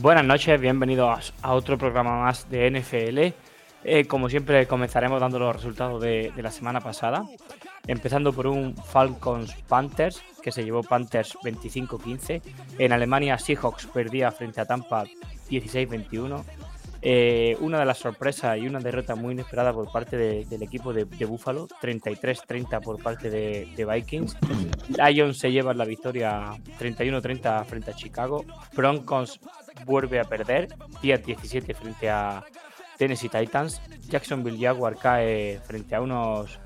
Buenas noches, bienvenidos a otro programa más de NFL. Eh, como siempre, comenzaremos dando los resultados de, la semana pasada. Empezando por un Falcons Panthers, que se llevó Panthers 25-15. En Alemania, Seahawks perdía frente a Tampa 16-21. Eh, una de las sorpresas y una derrota muy inesperada por parte de- del equipo de, de Buffalo, 33-30 por parte de, de Vikings. Lions se lleva la victoria 31-30 frente a Chicago. Broncos vuelve a perder, 10-17 frente a Tennessee Titans. Jacksonville Jaguar cae frente a unos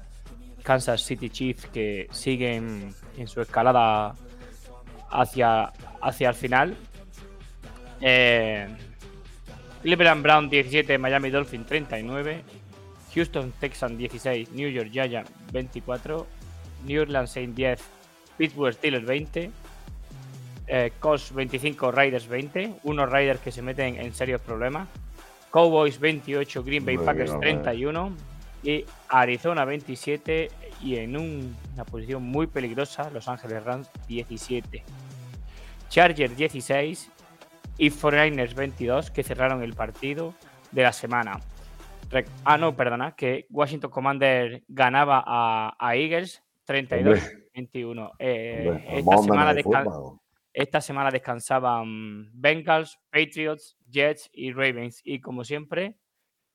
Kansas City Chiefs que siguen en su escalada hacia, hacia el final. Eh, Cleveland Brown 17, Miami Dolphin 39, Houston Texans 16, New York Giants 24, New Orleans Saints 10, Pittsburgh Steelers 20, eh, Colts 25, Raiders 20, unos Raiders que se meten en serios problemas, Cowboys 28, Green Bay Muy Packers bien, 31 y Arizona 27 y en un- una posición muy peligrosa Los Ángeles Rams 17. Chargers 16 y 49ers 22 que cerraron el partido de la semana. Ah, no, perdona, que Washington Commander ganaba a, a Eagles 32-21. Eh, esta, semana Football. Esta semana descansaban Bengals, Patriots, Jets y Ravens. Y como siempre,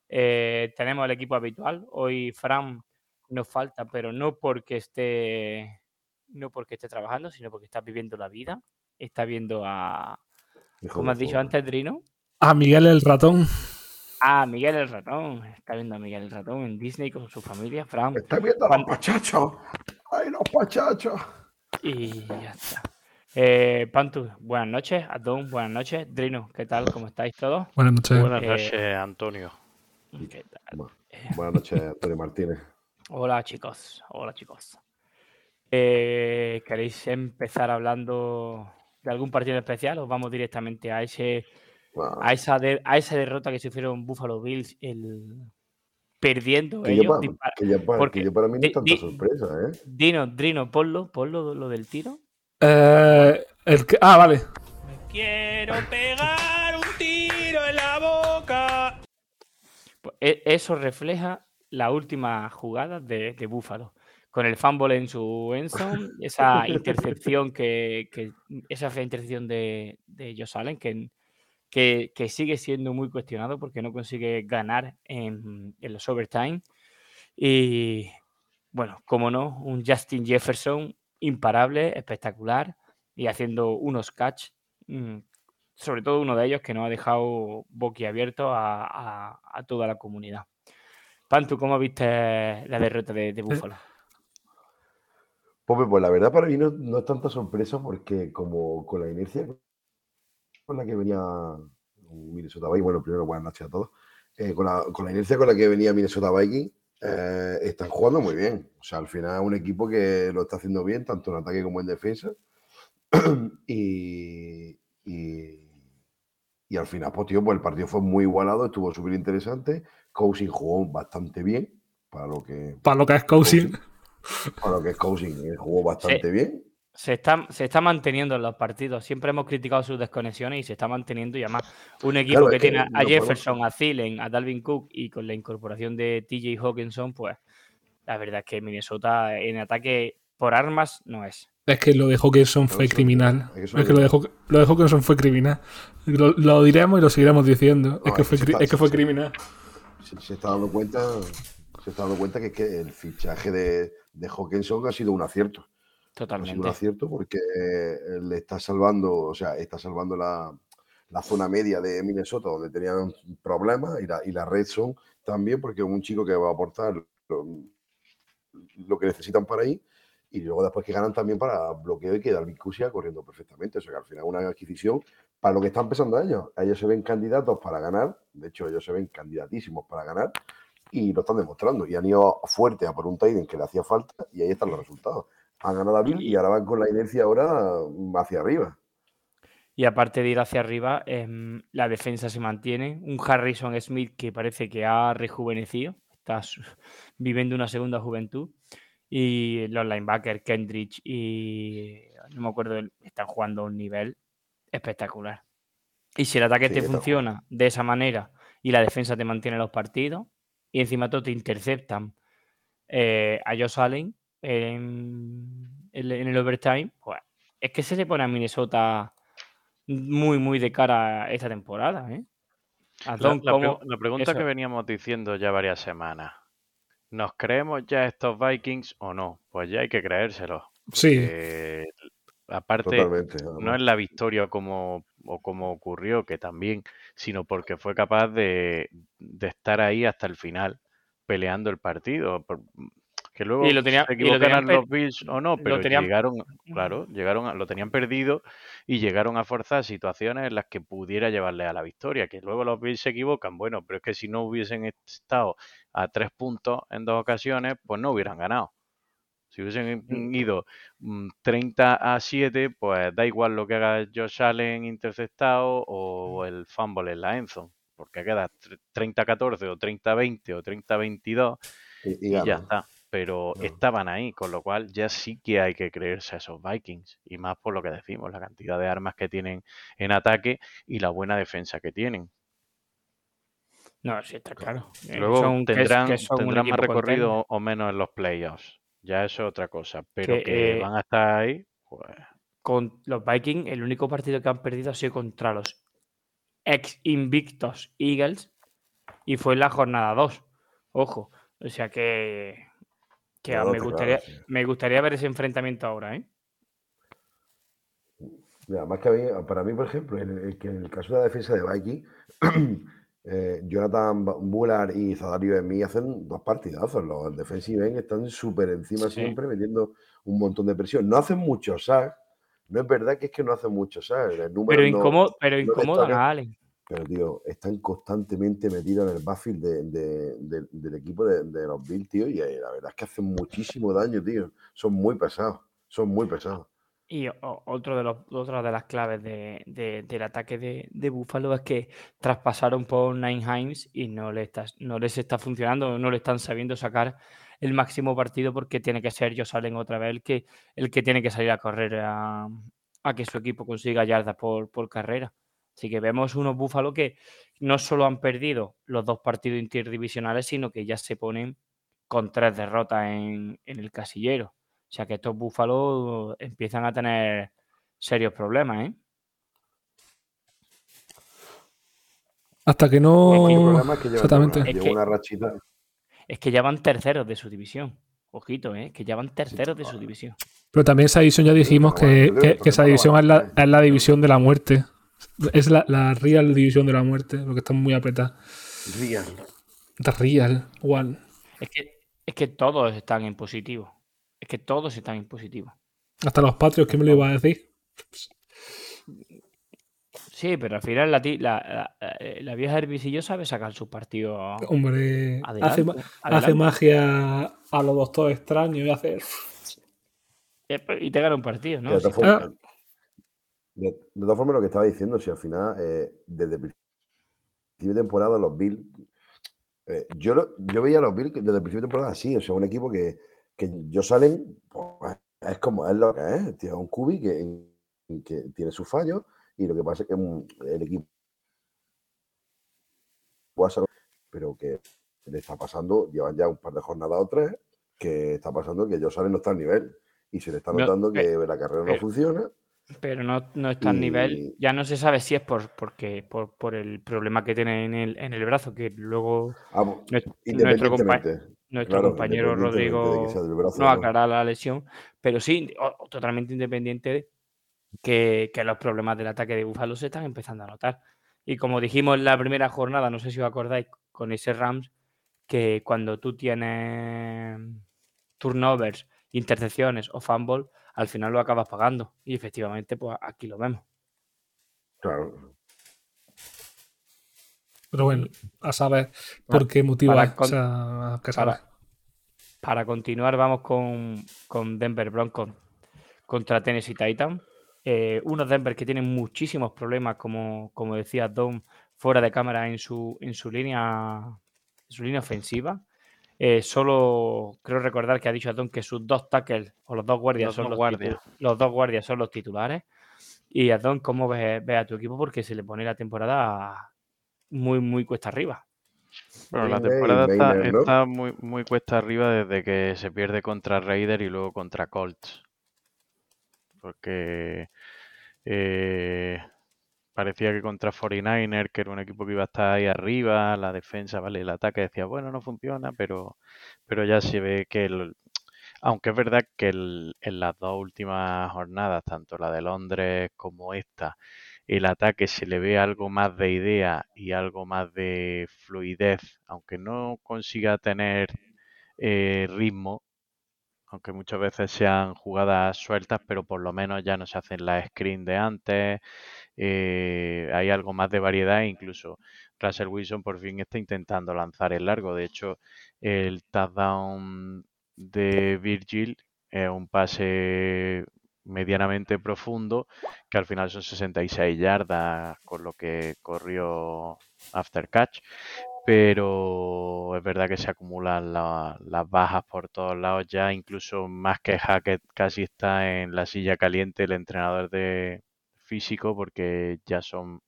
eh, tenemos el equipo habitual. Hoy Fran nos falta, pero no porque esté no porque esté trabajando, sino porque está viviendo la vida. Está viendo a, Hijo como has dicho antes, Drino. A Miguel el ratón. Ah, Miguel el ratón. Está viendo a Miguel el ratón en Disney con su familia, Fran. Está viendo a los pachachos. ¡Ay, los pachachos! Y ya está. Eh, Pantu, buenas noches. Adón, buenas noches. Drino, ¿qué tal? ¿Cómo estáis todos? Buenas noches. Buenas Eh, noches, Antonio. ¿Qué tal? Bu- Buenas noches, Antonio Martínez. Hola chicos, hola chicos. Eh, ¿Queréis empezar hablando de algún partido especial o vamos directamente a ese a esa de- a esa derrota que sufrieron Buffalo Bills el perdiendo que, ellos? para, dispara- que, ya para, porque que para mí no es tanta di- sorpresa, ¿eh? Dino, Drino, ponlo, ponlo lo del tiro. Eh, el que- ah, vale. Quiero pegar un tiro en la boca. Pues, e- Eso refleja la última jugada de, de Búfalo. Con el fumble en su endzone, esa intercepción que, que- esa fue la intercepción de, de Josh Allen, que, que, que sigue siendo muy cuestionado porque no consigue ganar en, en los overtime. Y bueno, como no, un Justin Jefferson imparable, espectacular y haciendo unos catch, mm, sobre todo uno de ellos que nos ha dejado boquiabierto a, a- a toda la comunidad. Pantu, ¿cómo viste la derrota de, de Búfalo? Pues, pues la verdad para mí no, no es tanta sorpresa porque como con la inercia con la que venía Minnesota Vikings, bueno, primero buenas noches a todos, Eh, con, la, con la inercia con la que venía Minnesota Vikings, eh, están jugando muy bien. O sea, al final es un equipo que lo está haciendo bien, tanto en ataque como en defensa. y, y, y al final, pues tío, pues el partido fue muy igualado, estuvo súper interesante. Cousins jugó bastante bien, para lo que, Para lo que es coaching. para lo que es Cousins, eh, jugó bastante bien. Se está, se está manteniendo en los partidos. Siempre hemos criticado sus desconexiones y se está manteniendo. Y además, un equipo Claro, que tiene a no podemos- Jefferson, a Thielen, a Dalvin Cook y con la incorporación de TJ Hawkinson, pues la verdad es que Minnesota en ataque por armas no es. Es que lo de Hawkinson fue eso- criminal. eso Es que lo de, Haw- lo de Hawkinson fue criminal. Lo, lo diremos y lo seguiremos diciendo. es, No, que es fue, que cri- está- es que fue criminal. se, se está dando cuenta se está dando cuenta que el fichaje de, de Hawkinson ha sido un acierto. Ha sido un Totalmente. acierto porque eh, le está salvando, o sea, está salvando la, la zona media de Minnesota, donde tenían problemas, y la, y la red son también, porque es un chico que va a aportar lo, lo que necesitan para ahí, y luego después que ganan también para bloqueo y que Dalvin Cusia corriendo perfectamente. O sea que al final es una adquisición para lo que están pensando ellos. Ellos se ven candidatos para ganar, de hecho ellos se ven candidatísimos para ganar y lo están demostrando. Y han ido fuerte a por un Titan que le hacía falta y ahí están los resultados. Han ganado a Bill y ahora van con la inercia ahora hacia arriba. Y aparte de ir hacia arriba, em, la defensa se mantiene. Un Harrison Smith que parece que ha rejuvenecido, está viviendo una segunda juventud. Y los linebackers, Kendrick y no me acuerdo, están jugando a un nivel espectacular. Y si el ataque Sí, te funciona de esa manera y la defensa te mantiene los partidos, y encima todo te interceptan eh, a Josh Allen en, en- en el overtime, pues es que se le pone a Minnesota muy, muy de cara a esta temporada. ¿eh? La, Azón, la pre- ¿cómo- la pregunta que veníamos diciendo ya varias semanas. ¿Nos creemos ya estos Vikings o no? Pues ya hay que creérselos. Sí, Eh, aparte, Totalmente. no es la victoria como, o como ocurrió, que también, sino porque fue capaz de, de estar ahí hasta el final, peleando el partido. Que luego Y lo tenía- se lo equivocaran per- los Bills o no, lo pero tenían- llegaron, claro, llegaron a- lo tenían perdido y llegaron a forzar situaciones en las que pudiera llevarle a la victoria. Que luego los Bills se equivocan, bueno, pero es que si no hubiesen estado a tres puntos en dos ocasiones, pues no hubieran ganado. Si hubiesen ido mm, 30 a 7, pues da igual lo que haga Josh Allen interceptado o el fumble en la endzone, porque queda 30 a 14 o 30 a 20 o 30 a 22 Y, y y ya está. Pero estaban ahí, con lo cual ya sí que hay que creerse a esos Vikings. Y más por lo que decimos, la cantidad de armas que tienen en ataque y la buena defensa que tienen. No, sí, está claro. Eh, Luego son- que es- tendrán, que son un tendrán más recorrido o menos en los playoffs. Ya eso es otra cosa. Pero Que, que, eh, van a estar ahí, pues Con los Vikings, el único partido que han perdido ha sido contra los ex invictos Eagles y fue en la jornada 2. Ojo. O sea que, que No, me, gustaría, me gustaría ver ese enfrentamiento ahora, ¿eh? Mira, más que a mí, para mí, por ejemplo, en el, que en el caso de la defensa de Viking, eh, Jonathan Bullard y Zadario de mí hacen dos partidazos. Los defensive end están súper encima Sí. siempre, metiendo un montón de presión. No hacen muchos sacks. No es verdad que es que no hacen muchos sacks. Pero, no- pero no incomodan destaca. a Allen. Pero, tío, están constantemente metidos en el backfield de- de- de- del equipo de, los Bills, tío, y eh, la verdad es que hacen muchísimo daño, tío. Son muy pesados. Son muy pesados. Y otro de los, otra de las claves de- de- del ataque de, Buffalo es que traspasaron por Nine Himes y no, le está, no les está funcionando, no le están sabiendo sacar el máximo partido porque tiene que ser Josh Allen otra vez el que, el que tiene que salir a correr a, que su equipo consiga yardas por carrera. Así que vemos unos Buffalo que no solo han perdido los dos partidos interdivisionales, sino que ya se ponen con tres derrotas en, en el casillero. O sea que estos búfalos empiezan a tener serios problemas, ¿eh? hasta que El no. problema es que llevan Exactamente. una, Es que- una rachita. Es que ya van terceros de su división. Ojito, ¿eh? Que ya van terceros de su división. Pero también esa división ya dijimos que, esa división la, es la división de la muerte. Es la, la real división de la muerte, porque están muy apretadas. Real. The real one. Es que, es que todos están en positivo. Es que todos están en positivo. Hasta los patrios, ¿qué me lo iba a decir? Sí, pero al final la, la, la- eh, la vieja herbisillo sabe sacar su partido Hombre, hace, adelante. hace magia a los doctores extraños y hace. Eh, Y te gana un partido, ¿no? De, de todas formas, lo que estaba diciendo, si al final, eh, desde el principio de temporada, los Bills. eh, yo, lo- yo veía a los Bills desde el principio de temporada así, o sea, un equipo que, que yo salen, pues, es como es lo que es, tío, un cubi que, que tiene sus fallos y lo que pasa es que mm, el equipo pero que le está pasando, llevan ya un par de jornadas o tres, que está pasando que yo salen no está al nivel y se le está No, notando que la carrera no funciona. Pero no, no está al nivel. Ya no se sabe si es por, porque, por, por el problema que tiene en el, en el brazo, que luego Ah, nuestro, nuestro compa- independientemente. nuestro claro, compañero Rodrigo brazo no aclarará la lesión, pero sí, o- totalmente independiente que, que los problemas del ataque de Buffalo se están empezando a notar. Y como dijimos en la primera jornada, no sé si os acordáis, con ese Rams, que cuando tú tienes turnovers, intercepciones o fumble, al final lo acabas pagando. Y efectivamente, pues aquí lo vemos. Claro. Pero bueno, a saber por qué motivo para con- O sea, que saber. Para, para continuar, vamos con, con Denver Broncos contra Tennessee Titans. Eh, unos Denver que tienen muchísimos problemas, como, como decía Don, fuera de cámara en su, en su línea en su línea ofensiva. Eh, solo creo recordar que ha dicho Don que sus dos tackles o los dos guardias Los son dos los, guardias. los dos guardias son los titulares. Y Don, ¿cómo ves, ves a tu equipo? Porque se le pone la temporada muy, muy cuesta arriba. Bueno, la temporada está muy, muy cuesta arriba desde que se pierde contra Raider y luego contra Colts. Porque eh, parecía que contra 49er, que era un equipo que iba a estar ahí arriba, la defensa, vale, el ataque decía, bueno, no funciona, pero, pero ya se ve que el- aunque es verdad que el- en las dos últimas jornadas, tanto la de Londres como esta, el ataque se le ve algo más de idea y algo más de fluidez, aunque no consiga tener eh, ritmo, aunque muchas veces sean jugadas sueltas, pero por lo menos ya no se hacen las screen de antes, eh, hay algo más de variedad, incluso Russell Wilson por fin está intentando lanzar el largo, de hecho el touchdown de Virgil es un pase medianamente profundo que al final son 66 yardas con lo que corrió after catch. Pero es verdad que se acumulan la- las bajas por todos lados. Ya, incluso más que Hackett casi está en la silla caliente el entrenador de físico porque ya son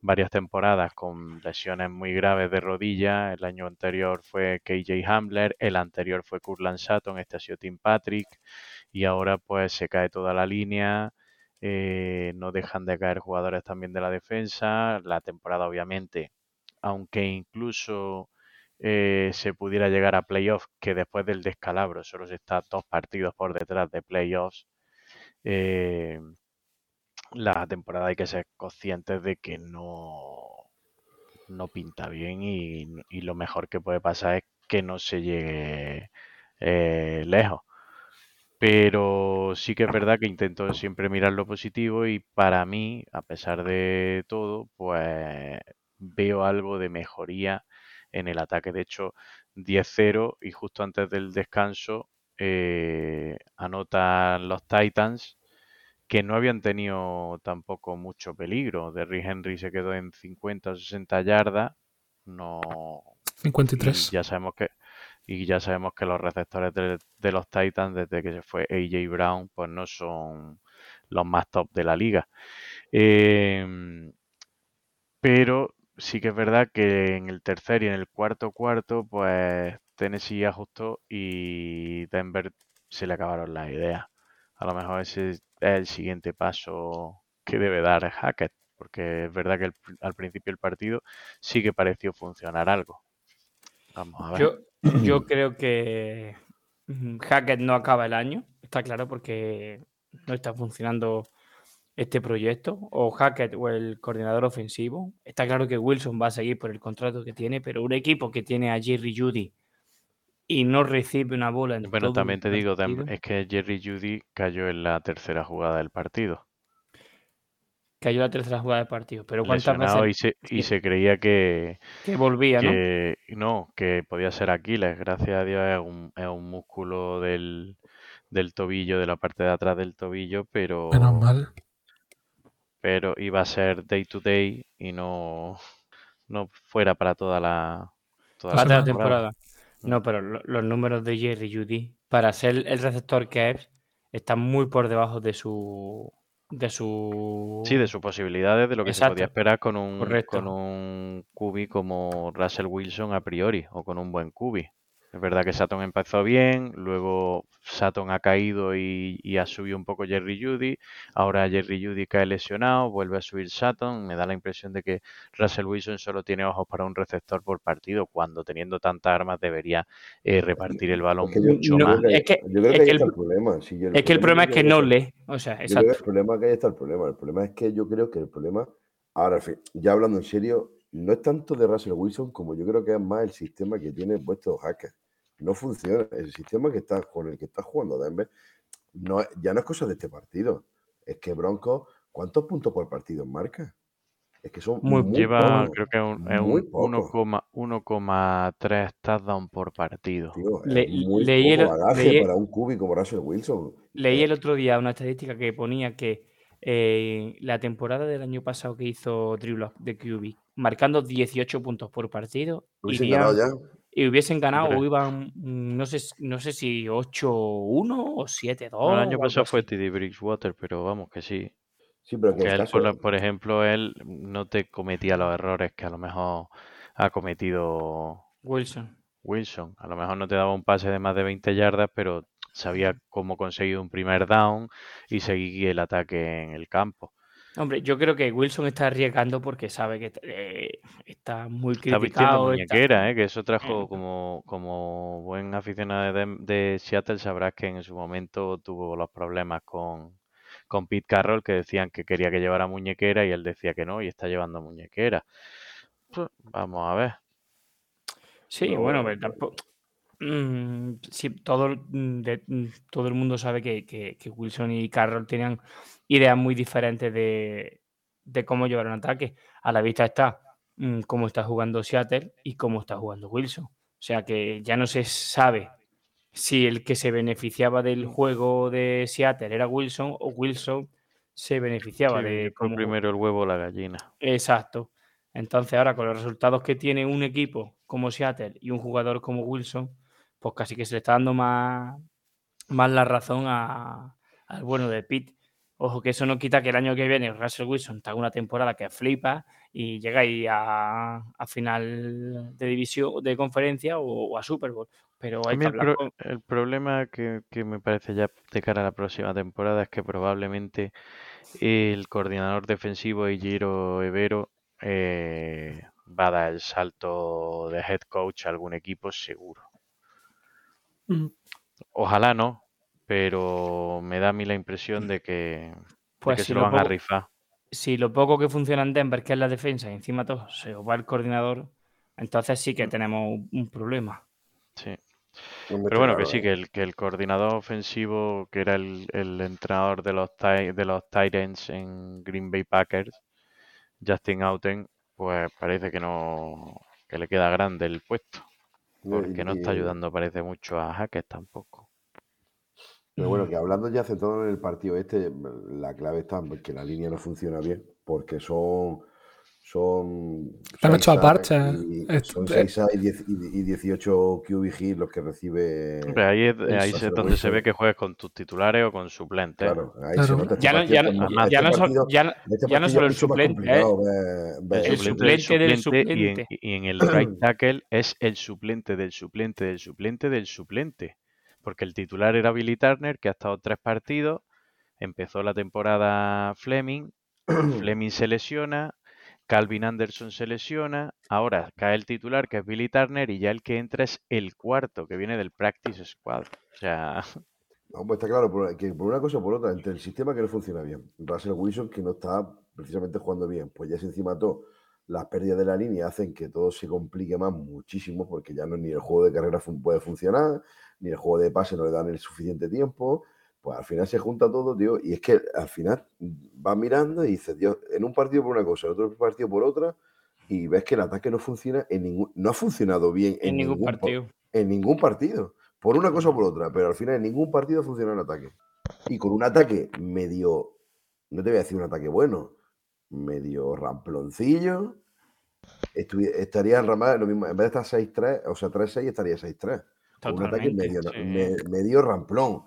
varias temporadas con lesiones muy graves de rodilla. El año anterior fue KJ Hamler, el anterior fue Kurtland Sutton, este ha sido Tim Patrick y ahora pues se cae toda la línea. eh, no dejan de caer jugadores también de la defensa. La temporada obviamente aunque incluso eh, se pudiera llegar a playoffs, que después del descalabro solo se está dos partidos por detrás de playoffs, eh, la temporada hay que ser conscientes de que no, no pinta bien y, y lo mejor que puede pasar es que no se llegue eh, lejos. Pero sí que es verdad que intento siempre mirar lo positivo y para mí, a pesar de todo, pues veo algo de mejoría en el ataque. De hecho, 10-0 y justo antes del descanso eh, anotan los Titans que no habían tenido tampoco mucho peligro. Derrick Henry se quedó en 50 o 60 yardas. No, y 53. ya sabemos que y ya sabemos que los receptores de, de los Titans desde que se fue AJ Brown pues no son los más top de la liga. Em, pero sí que es verdad que en el tercer y en el cuarto cuarto pues Tennessee ajustó y Denver se le acabaron las ideas. A lo mejor ese es el siguiente paso que debe dar Hackett, porque es verdad que el- al principio del partido sí que pareció funcionar algo. Vamos a ver. Yo, yo creo que mm, Hackett no acaba el año, está claro, porque no está funcionando este proyecto, o Hackett o el coordinador ofensivo. Está claro que Wilson va a seguir por el contrato que tiene, pero un equipo que tiene a Jerry Judy y no recibe una bola en Bueno, todo también te digo, es que Jerry Judy cayó en la tercera jugada del partido. cayó la tercera jugada del partido. Pero ¿cuántas Lesionado y veces se, y se creía que, que volvía, no? que no, que podía ser Aquiles. Gracias a Dios es un, es un músculo del, del tobillo, de la parte de atrás del tobillo, pero, Menos mal. pero iba a ser day to day y no, no fuera para toda la, toda Para la toda la temporada. temporada. No, pero lo- los números de Jerry Judy, para ser el receptor que es, están muy por debajo de su. de su. Sí, de sus posibilidades, de lo que se podía esperar con un, correcto. con un QB como Russell Wilson a priori, o con un buen QB. Es verdad que Sutton empezó bien, luego Sutton ha caído y, y ha subido un poco Jerry Judy. Ahora Jerry Judy cae lesionado, vuelve a subir Sutton. Me da la impresión de que Russell Wilson solo tiene ojos para un receptor por partido, cuando teniendo tantas armas debería eh, repartir el balón Es que yo- mucho no, más. es que- yo creo es que ahí que el- está el problema. sí, yo- Es que el problema es que no lee. O sea, Yo creo que exacto. el problema que ahí está el problema. El problema es que yo creo que el problema, ahora, en fin, ya hablando en serio, no es tanto de Russell Wilson como yo creo que es más el sistema que tiene puesto Hacker. No funciona. El sistema que está con el que está jugando Denver no, ya no es cosa de este partido. Es que Broncos, ¿cuántos puntos por partido marca? Es que son Muy- muy, Lleva, pocos, creo que un- es muy un pocos. 1,- 1,3 touchdown por partido. Tío, Le- es muy leí el- poco bagaje leí- para un cubi como Russell Wilson. Leí el otro día una estadística que ponía que eh, la temporada del año pasado que hizo Drew Lock de QB, marcando 18 puntos por partido, ya. Y hubiesen ganado o iban, mm, no sé, no sé si 8-1 o 7-2. No, el año pasado fue. TD Bridgewater, pero vamos que sí. Sí, pero que él, caso, por, por ejemplo, él no te cometía los errores que a lo mejor ha cometido Wilson. Wilson. A lo mejor no te daba un pase de más de 20 yardas, pero sabía cómo conseguir un primer down y seguir el ataque en el campo. Hombre, yo creo que Wilson está arriesgando porque sabe que eh, está muy Está criticado. está- muñequera, ¿eh? que eso trajo Mm. como, como buen aficionado de, Seattle, sabrás que en su momento tuvo los problemas con, con Pete Carroll, que decían que quería que llevara muñequera y él decía que no, y está llevando muñequera. Pues, vamos a ver. Sí, No, bueno, bueno, pero tampoco. Mm, sí, todo, el- mm, de- mm, todo el mundo sabe que, que- que Wilson y Carroll tenían ideas muy diferentes de, de cómo llevar un ataque. A la vista está cómo está jugando Seattle y cómo está jugando Wilson. O sea que ya no se sabe si el que se beneficiaba del juego de Seattle era Wilson o Wilson se beneficiaba Sí, de cómo primero el huevo o la gallina. Exacto. Entonces, ahora con los resultados que tiene un equipo como Seattle y un jugador como Wilson, pues casi que se le está dando más, más la razón a- al bueno de Pitt. Ojo, que eso no quita que el año que viene Russell Wilson haga una temporada que flipa y llega ahí a, a final de división, de conferencia o, o a Super Bowl. Pero hay que el, pro- con- el problema que, que me parece ya de cara a la próxima temporada es que probablemente el coordinador defensivo Igiro Evero eh, va a dar el salto de head coach a algún equipo seguro. Mm. Ojalá no, pero me da a mí la impresión de que, de Pues que si se lo lo van a rifar. si lo poco que funciona en Denver, que es la defensa, y encima todo se os va el coordinador, entonces sí Mm. que tenemos un- un problema. Sí. Pero bueno, que sí, que el, que el coordinador ofensivo, que era el, el entrenador de los, de los Titans en Green Bay Packers, Justin Outen, pues parece que no que le queda grande el puesto, porque no está ayudando, parece mucho a Hackett tampoco. Pero bueno, que hablando ya centrado en el partido este, la clave está en que la línea no funciona bien, porque son. Son. Están hechos y- eh, Son eh. 6 y, 10 y y 18 QB hits los que recibe. Ahí es, ahí es donde se ve que juegas con tus titulares o con suplentes. Claro, ahí Claro. se nota. este Ya no, ya no, ya- este no solo, partido- ya, no- este ya no partido solo el suplente, ¿eh? ver- El suplente del suplente del suplente y en, suplente. y en el right tackle es el suplente del suplente del suplente del suplente. Porque el titular era Billy Turner, que ha estado tres partidos. Empezó la temporada Fleming. Fleming se lesiona. Calvin Anderson se lesiona. Ahora cae el titular, que es Billy Turner, y ya el que entra es el cuarto, que viene del Practice Squad. O sea, pues está claro, por- que por una cosa o por otra, entre el sistema que no funciona bien, Russell Wilson que no está precisamente jugando bien, pues ya se encima todo, las pérdidas de la línea hacen que todo se complique más muchísimo, porque ya no ni el juego de carrera fun- puede funcionar, ni el juego de pase no le dan el suficiente tiempo, pues al final se junta todo, tío, y es que al final vas mirando y dices, Dios, en un partido por una cosa, en otro partido por otra, y ves que el ataque no funciona en ningún, no ha funcionado bien en ningún po- partido. en ningún partido. Por una cosa o por otra, pero al final en ningún partido funciona el ataque. Y con un ataque medio, no te voy a decir un ataque bueno, medio ramploncillo, estaría en ramada lo mismo, en vez de estar 6-3, o sea, 3-6 estaría 6-3. Con un ataque medio, sí. me- medio ramplón.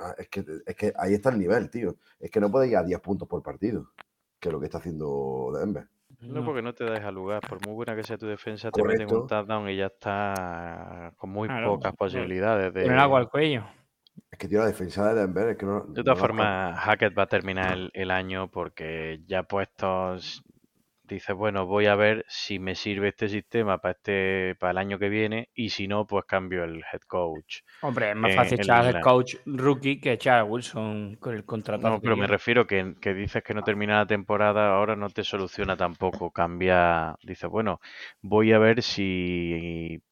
Ah, Es que, es que ahí está el nivel, tío. Es que no puede ir a 10 puntos por partido, que es lo que está haciendo Denver. No, No. porque no te deja lugar. Por muy buena que sea tu defensa, te meten un Correcto. touchdown y ya está con muy Claro, pocas posibilidades Con el agua de... al cuello. Es que tío, la defensa de Denver es que no. De no todas la formas, Hackett va a terminar el, el año porque ya puestos, dice, bueno, voy a ver si me sirve este sistema para este, para el año que viene y si no, pues cambio el head coach. Hombre, es más fácil echar al la- coach rookie que echar a Wilson con el contrato. No, pero me refiero que, que dices que no termina la temporada, ahora no te soluciona tampoco. Cambia, dices, bueno, voy a ver si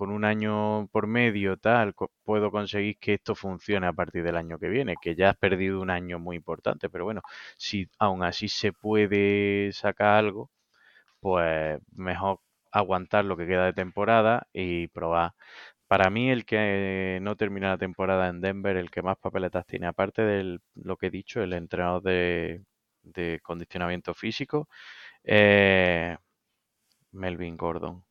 con un año por medio tal puedo conseguir que esto funcione a partir del año que viene, que ya has perdido un año muy importante, pero bueno, si aún así se puede sacar algo, pues mejor aguantar lo que queda de temporada y probar. Para mí, el que no termina la temporada en Denver, el que más papeletas tiene, aparte de lo que he dicho, el entrenador de, condicionamiento físico, Melvin Gordon.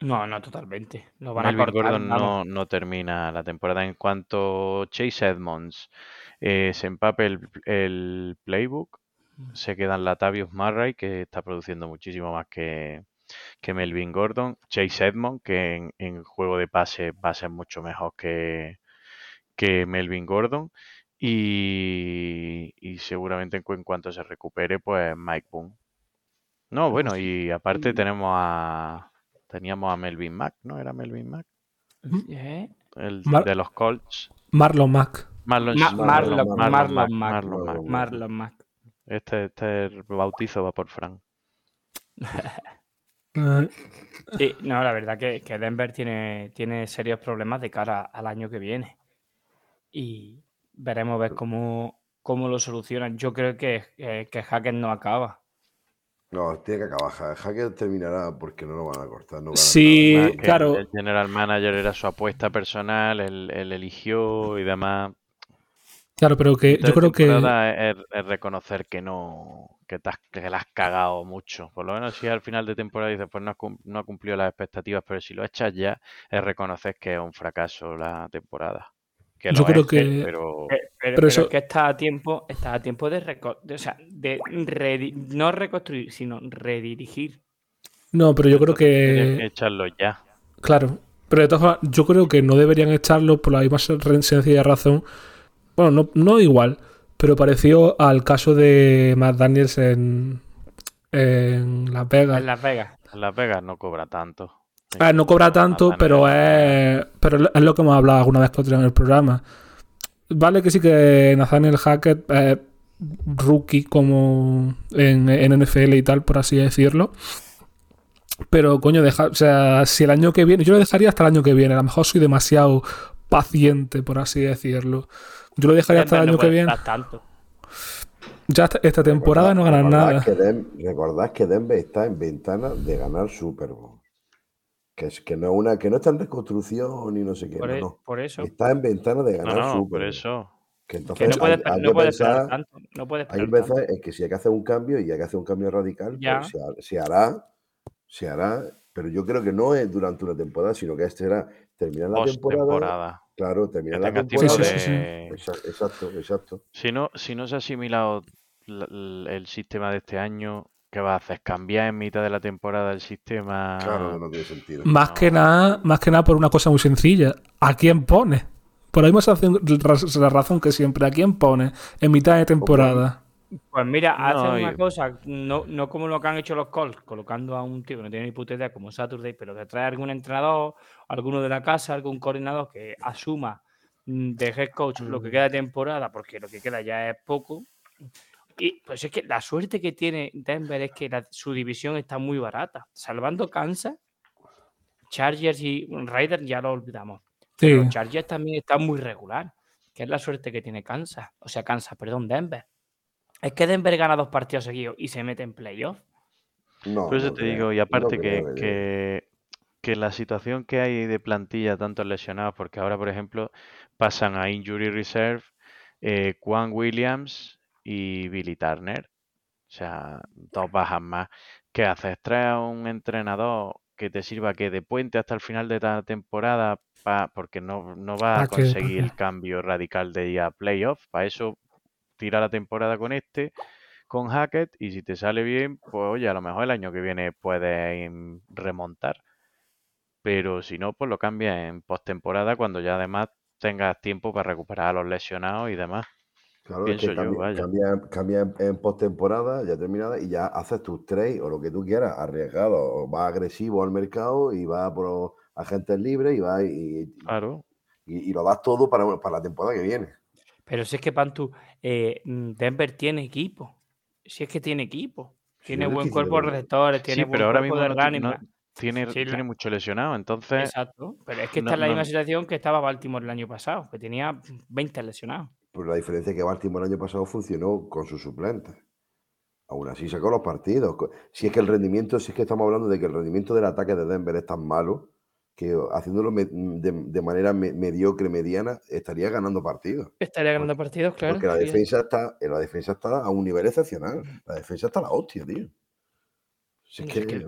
No, no, totalmente. Lo van a Melvin cortar, Gordon no, no termina la temporada. En cuanto Chase Edmonds eh, se empape el, el playbook, se quedan Latavius Murray, que está produciendo muchísimo más que, que Melvin Gordon. Chase Edmonds, que en, en juego de pase va a ser mucho mejor que, que Melvin Gordon. Y, y seguramente en, cu- en cuanto se recupere, pues Mike Boone. No, bueno, y aparte tenemos a. Teníamos a Melvin Mack, ¿no? ¿Era Melvin Mack? ¿Eh? El Mar- de los Colts. Marlon Mack. Marlon, Ma- Marlon- Marlon, Marlon Marlon Mack. Marlon Mack. Marlon Mack. Este, este bautizo va por Frank. Eh, Sí, no, la verdad que, que Denver tiene, tiene serios problemas de cara al año que viene. Y veremos ver cómo, cómo lo solucionan. Yo creo que, que, que Hackett no acaba. No, tiene que acabar. Hackett terminará porque no lo van a cortar. No ganan Sí, claro. El, general manager era su apuesta personal, él, él eligió y demás. Claro, pero que yo creo que. es, es reconocer que no, que, te has- que la has cagado mucho. Por lo menos si al final de temporada dices, pues no, has no ha cumplido las expectativas, pero si lo echas ya, es reconocer que es un fracaso la temporada. Que Yo creo es, que- pero Pero, pero- Pero eso- es que está a tiempo, está a tiempo de, reco- de- o sea, de redi- no reconstruir, sino redirigir. No, pero yo creo que que. echarlo ya. Claro. Pero de todas formas, yo creo que no deberían echarlo por la misma sen- sencilla razón. Bueno, no, no igual, pero parecido al caso de Matt Daniels en, en Las Vegas. En Las Vegas. En Las Vegas no cobra tanto. Ah, no cobra tanto, pero es, pero es lo que hemos hablado alguna vez que en el programa. Vale que sí que Nathaniel Hackett es rookie como en, en NFL y tal, por así decirlo. Pero, coño, deja, o sea, si el año que viene, yo lo dejaría hasta el año que viene. A lo mejor soy demasiado paciente, por así decirlo. Yo lo dejaría hasta el año que puede viene. tanto. Ya esta, esta temporada no ganan nada. Que Den- recordad que Denver está en ventana de ganar Super Bowl. Que, es, que, no, es una, que no está en reconstrucción ni no sé qué. Por, no, e- no. por eso. Está en ventana de ganar no, Super por eso. Que Que entonces no puede, hay, hay no que pensar, tanto. No puede hay pensar tanto. en que si hay que hacer un cambio y hay que hacer un cambio radical, Ya. pues se, ha- se hará, se hará, pero yo creo que no es durante una temporada, sino que este será terminar la temporada. temporada. Claro, terminar la temporada. de. Exacto, exacto. Si no, si no se ha asimilado el sistema de este año, ¿qué vas a hacer? ¿Cambiar en mitad de la temporada el sistema? Claro no tiene sentido. Más No. que nada, más que nada por una cosa muy sencilla. ¿A quién pone? Por la misma razón, la razón que siempre. ¿A quién pone en mitad de temporada? Pues mira, No, hacen una yo- cosa, no, no como lo que han hecho los Colts, colocando a un tío que no tiene ni puta idea como Saturday, pero que trae algún entrenador, alguno de la casa, algún coordinador que asuma mm, de head coach lo que queda de temporada, porque lo que queda ya es poco. Y pues es que la suerte que tiene Denver es que la- su división está muy barata. Salvando Kansas, Chargers y Raiders ya lo olvidamos. Sí. Pero los Chargers también están muy regular, que es la suerte que tiene Kansas. O sea, Kansas, perdón, Denver. Es que Denver gana dos partidos seguidos y se mete en playoff. No, Por eso no te creo, digo, y no aparte que, creo que, que la situación que hay de plantilla, tantos lesionados, porque ahora, por ejemplo, pasan a Injury Reserve eh, Juan Williams y Billy Turner. O sea, dos bajas más. ¿Qué haces? ¿Traes a un entrenador que te sirva que de puente hasta el final de la temporada? pa- porque no, no va a ¿Pa qué? ¿Pa conseguir el cambio radical de ir a playoff. Para eso tira la temporada con este, con Hackett y si te sale bien, pues oye, a lo mejor el año que viene puedes remontar. Pero si no, pues lo cambias en postemporada cuando ya además tengas tiempo para recuperar a los lesionados y demás. Claro, es que yo, cambia, vaya. cambia- cambia en, en postemporada, ya terminada, y ya haces tus trades o lo que tú quieras, arriesgado, o vas agresivo al mercado y vas por agentes libres y vas y, Claro. y- y lo das todo para, para la temporada que viene. Pero si es que Pantu, eh, mm, Denver tiene equipo. Si es que tiene equipo. Tiene es buen cuerpo de tiene- receptores, Sí, tiene buen pero ahora cuerpo mismo de no- tiene, Sí, la- tiene mucho lesionado, entonces Exacto. Pero es que no- está en la no- misma situación que estaba Baltimore el año pasado, que tenía 20 lesionados. Pero la diferencia es que Baltimore el año pasado funcionó con sus suplentes. Aún así sacó los partidos. Si es que el rendimiento, si es que estamos hablando de que el rendimiento del ataque de Denver es tan malo, que haciéndolo de, de manera me- mediocre, mediana, estaría ganando partidos. Estaría ganando partidos, claro. Porque la defensa está, la defensa está a un nivel excepcional. La defensa está a la hostia, tío. Si es Es que, que-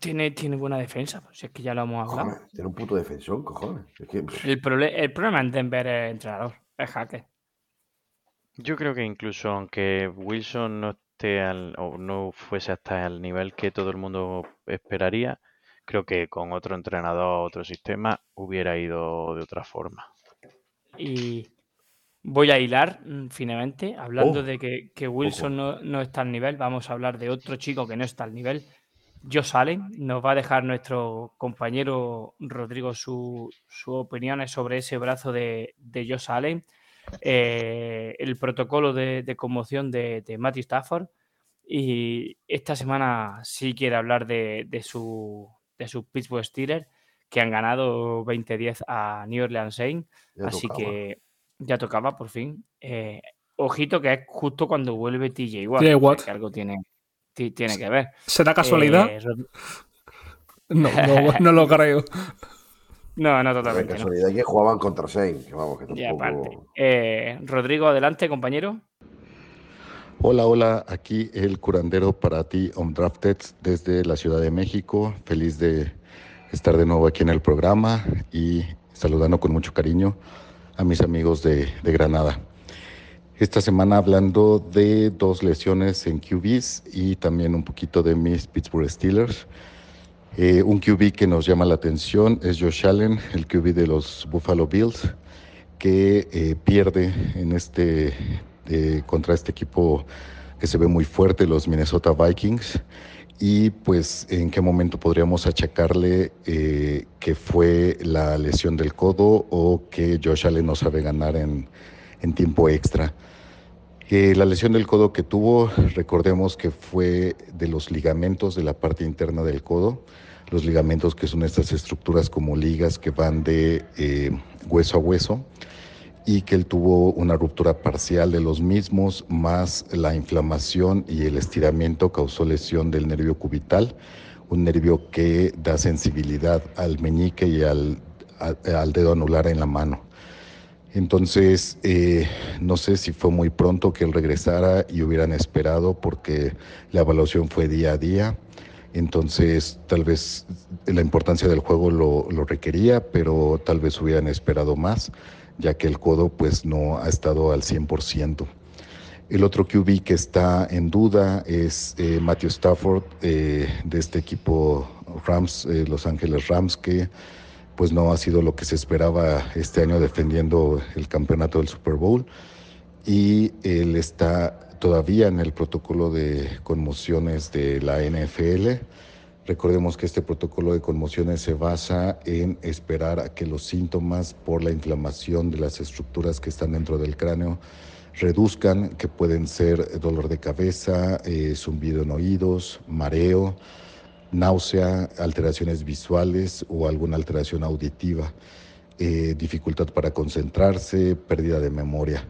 Tiene, tiene buena defensa, pues, si es que ya lo hemos hablado. cojones, tiene un puto defensor, cojones. Es que, El, el problema en Denver es entrenador, es hacker. yo creo que incluso aunque Wilson no esté al, o no fuese hasta el nivel que todo el mundo esperaría, creo que con otro entrenador, otro sistema, hubiera ido de otra forma. Y voy a hilar mm, finalmente, hablando Oh, de que, que Wilson no, no está al nivel, vamos a hablar de otro chico que no está al nivel. Josh Allen nos va a dejar nuestro compañero Rodrigo su- sus opiniones sobre ese brazo de, de Josh Allen, eh, el protocolo de, de conmoción de, de Matthew Stafford. Y esta semana sí quiere hablar de, de su, de sus Pittsburgh Steelers, que han ganado 20-10 a New Orleans Saints. Así tocaba. que ya tocaba por fin. Eh, ojito que es justo cuando vuelve TJ Watt. TJ que algo tiene, ti- tiene que ver. ¿Será casualidad? Eh, No, no, no lo creo. no, no La totalmente. no. casualidad que jugaban contra Saints, que vamos, que Y aparte. Eh, Rodrigo, adelante, compañero. Hola, hola, aquí el curandero para ti, Undrafted, desde la Ciudad de México. Feliz de estar de nuevo aquí en el programa y saludando con mucho cariño a mis amigos de, de Granada. Esta semana hablando de dos lesiones en QBs y también un poquito de mis Pittsburgh Steelers. Eh, un QB que nos llama la atención es Josh Allen, el QB de los Buffalo Bills, que eh, pierde en este eh, contra este equipo que se ve muy fuerte, los Minnesota Vikings. Y pues en qué momento podríamos achacarle que fue la lesión del codo o que Josh Allen no sabe ganar en, en tiempo extra. La lesión del codo que tuvo, recordemos que fue de los ligamentos de la parte interna del codo, los ligamentos que son estas estructuras como ligas que van de eh, hueso a hueso y que él tuvo una ruptura parcial de los mismos, más la inflamación y el estiramiento causó lesión del nervio cubital, un nervio que da sensibilidad al meñique y al, al dedo anular en la mano. Entonces, eh, no sé si fue muy pronto que él regresara y hubieran esperado porque la evaluación fue día a día. Entonces, tal vez la importancia del juego lo, lo requería, pero tal vez hubieran esperado más, ya que el codo pues no ha estado al 100%. El otro QB que está en duda es eh, Matthew Stafford eh, de este equipo Rams, eh, Los Ángeles Rams, que pues no ha sido lo que se esperaba este año defendiendo el campeonato del Super Bowl y él está todavía en el protocolo de conmociones de la NFL. Recordemos que este protocolo de conmociones se basa en esperar a que los síntomas por la inflamación de las estructuras que están dentro del cráneo reduzcan, que pueden ser dolor de cabeza, eh, zumbido en oídos, mareo, náusea, alteraciones visuales o alguna alteración auditiva, eh, dificultad para concentrarse, pérdida de memoria.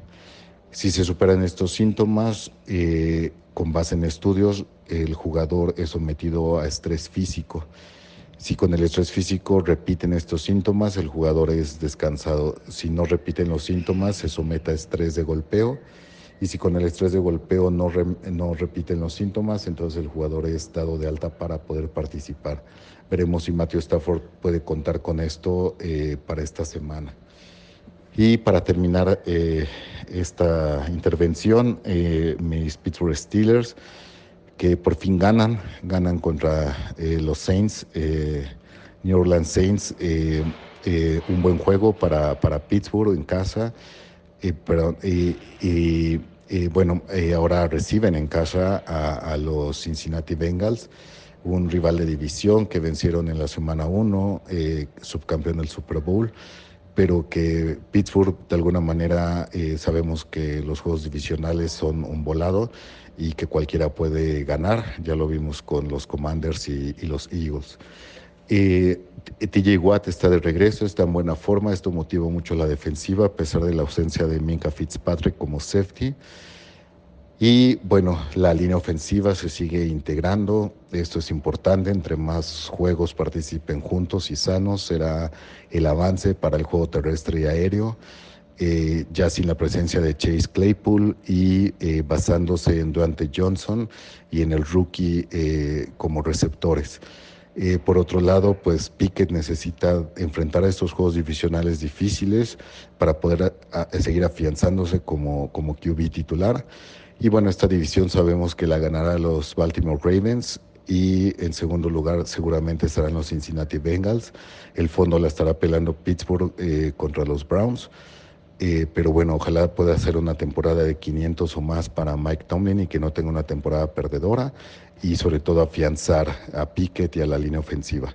Si se superan estos síntomas, eh, con base en estudios, el jugador es sometido a estrés físico. Si con el estrés físico repiten estos síntomas, el jugador es descansado. Si no repiten los síntomas, se somete a estrés de golpeo. Y si con el estrés de golpeo no, re- no repiten los síntomas, entonces el jugador es dado de alta para poder participar. Veremos si Matthew Stafford puede contar con esto eh, para esta semana. Y para terminar eh, esta intervención, eh, mis Pittsburgh Steelers, que por fin ganan, ganan contra eh, los Saints, New Orleans Saints, un buen juego para, para Pittsburgh en casa. Pero, y bueno, ahora reciben en casa a, los Cincinnati Bengals un rival de división que vencieron en la semana 1, subcampeón del Super Bowl pero que Pittsburgh de alguna manera eh, sabemos que los juegos divisionales son un volado y que cualquiera puede ganar, ya lo vimos con los Commanders y, los Eagles. Eh, TJ Watt está de regreso, está en buena forma, esto motiva mucho la defensiva a pesar de la ausencia de Minka Fitzpatrick como safety. Y bueno, la línea ofensiva se sigue integrando. Esto es importante. Entre más juegos participen juntos y sanos, será el avance para el juego terrestre y aéreo. Eh, ya sin la presencia de Chase Claypool y eh, basándose en Duante Johnson y en el rookie como receptores. Por otro lado, pues Pickett necesita enfrentar a estos juegos divisionales difíciles para poder seguir afianzándose como, como QB titular. Y bueno, esta división sabemos que la ganará los Baltimore Ravens y en segundo lugar seguramente estarán los Cincinnati Bengals. El fondo la estará pelando Pittsburgh eh, contra los Browns. Eh, pero bueno, ojalá pueda ser una temporada de 500 o más para Mike Tomlin y que no tenga una temporada perdedora y sobre todo afianzar a Pickett y a la línea ofensiva.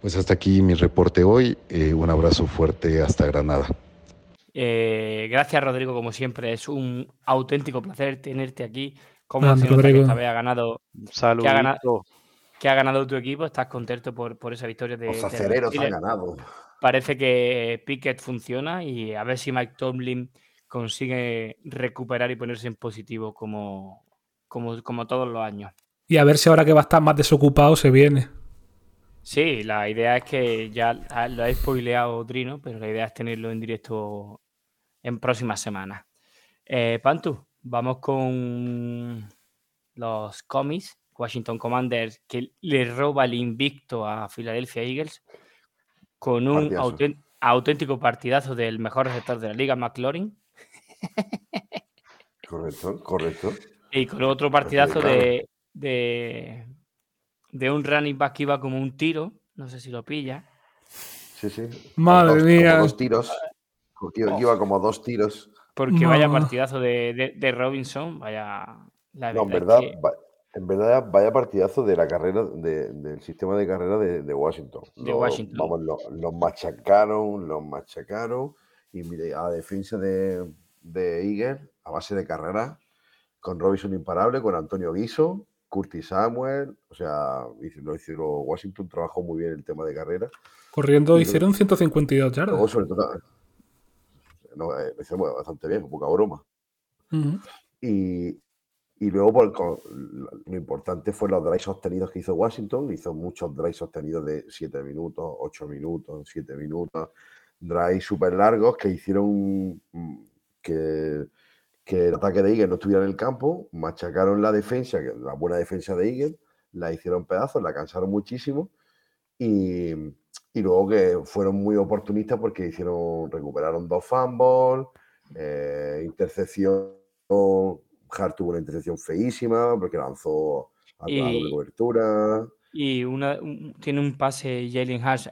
Pues hasta aquí mi reporte hoy. Eh, un abrazo fuerte hasta Granada. Eh, gracias, Rodrigo, como siempre. Es un auténtico placer tenerte aquí. Como se nota que esta vez ha ganado, Salud. Que ha ganado, que ha ganado tu equipo. Estás contento por, por esa victoria de. Los aceleros han ganado. Parece que Pickett funciona y a ver si Mike Tomlin consigue recuperar y ponerse en positivo como, como, como todos los años. Y a ver si ahora que va a estar más desocupado se viene. Sí, la idea es que ya lo ha spoileado Trino, pero la idea es tenerlo en directo en próximas semanas. Eh, Pantu, vamos con los cómics. Washington Commanders que le roba el invicto a Philadelphia Eagles con un auténtico partidazo del mejor receptor de la liga, McLaurin. Correcto, correcto. Y con otro partidazo de, de, de, un running back que iba como un tiro, no sé si lo pilla. Sí, sí. Madre mía. dos tiros. Iba como dos tiros. Porque vaya partidazo de, Robinson, vaya. no, en verdad, en verdad, vaya partidazo de la carrera, del sistema de carrera de, Washington. De Washington. Vamos, los machacaron, los machacaron. Y mire, a defensa de, de a base de carrera, con Robinson imparable, con Antonio Guiso, Curtis Samuel, o sea, lo hicieron Washington, trabajó muy bien el tema de carrera. Corriendo hicieron 152 yardas. sobre todo, no, eh, hicieron bastante bien, poca broma. y, y, luego por, lo importante fue los drives sostenidos que hizo Washington. Hizo muchos drives sostenidos de 7 minutos, 8 minutos, 7 minutos. Drives súper largos que hicieron mm, que, que, el ataque de Eagle no estuviera en el campo. Machacaron la defensa, la buena defensa de Eagle. La hicieron pedazos, la cansaron muchísimo. Y, y luego que fueron muy oportunistas porque hicieron, recuperaron dos fumbles, eh, intercepción, Hart tuvo una intercepción feísima porque lanzó a la cobertura. Y una, tiene un pase Jalen Hart,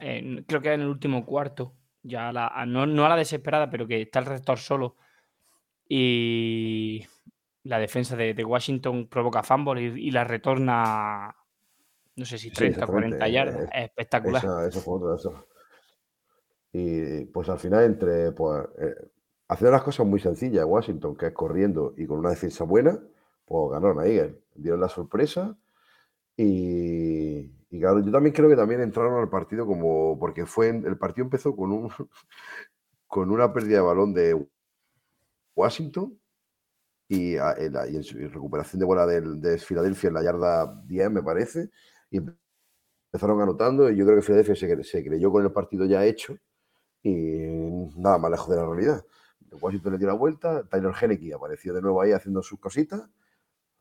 creo que en el último cuarto, ya la, no, no, a la desesperada, pero que está el rector solo. Y la defensa de, Washington provoca fumble y, la retorna no sé si 30 o 40 yardas, es espectacular. Eso, fue otro eso. Y pues al final, entre pues, eh, haciendo las cosas muy sencillas, Washington, que es corriendo y con una defensa buena, pues ganaron a Eagle, dieron la sorpresa. Y, y, claro, yo también creo que también entraron al partido como, porque fue el partido empezó con un con una pérdida de balón de Washington y, en, recuperación de bola de, de Filadelfia en la yarda 10, me parece y empezaron anotando y yo creo que Filadelfia se, creyó con el partido ya hecho y nada más lejos de la realidad. Washington le dio la vuelta, Tyler Henneke apareció de nuevo ahí haciendo sus cositas,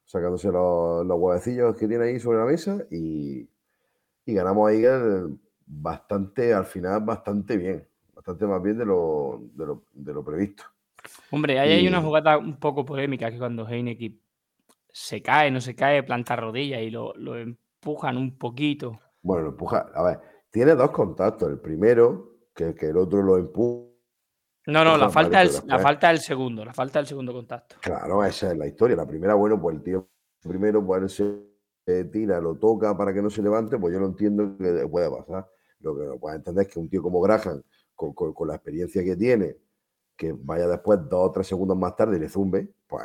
sacándose los, los huevecillos que tiene ahí sobre la mesa y, y ganamos ahí bastante, al final bastante bien, bastante más bien de lo, de lo, de lo previsto. Hombre, ahí hay una jugada un poco polémica que cuando Heineken se cae, no se cae, planta rodillas y lo, lo empujan un poquito. Bueno, lo empuja. A ver, tiene dos contactos. El primero, que, que el otro lo empuja. No, no, la falta, el, la falta del segundo, la falta del segundo contacto. Claro, esa es la historia. La primera, bueno, pues el tío primero pues se eh, tira, lo toca para que no se levante, pues yo lo entiendo que puede pasar. Lo que no puedes entender es que un tío como Graham, con, con- con la experiencia que tiene, que vaya después dos o tres segundos más tarde y le zumbe, pues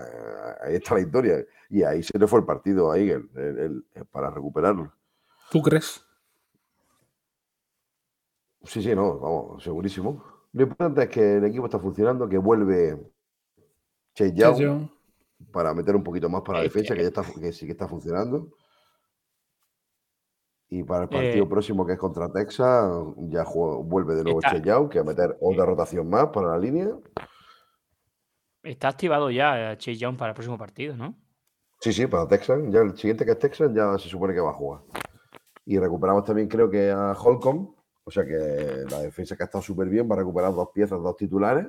ahí está la historia. Y ahí se le fue el partido ahí el- el- el- para recuperarlo. ¿Tú crees? Sí, sí, no, vamos, segurísimo. Lo importante es que el equipo está funcionando, que vuelve Chase Young para meter un poquito más para la Eh, defensa, que ya está, que sí que está funcionando. Y para el partido Eh, próximo, que es contra Texas, ya jue- vuelve de nuevo Young, que va a meter otra rotación más para la línea. Está activado ya Chase Young para el próximo partido, ¿no? Sí, sí, para Texas. Ya el siguiente que es Texas ya se supone que va a jugar. Y recuperamos también, creo que a Holcomb. O sea que la defensa que ha estado súper bien va a recuperar dos piezas, dos titulares.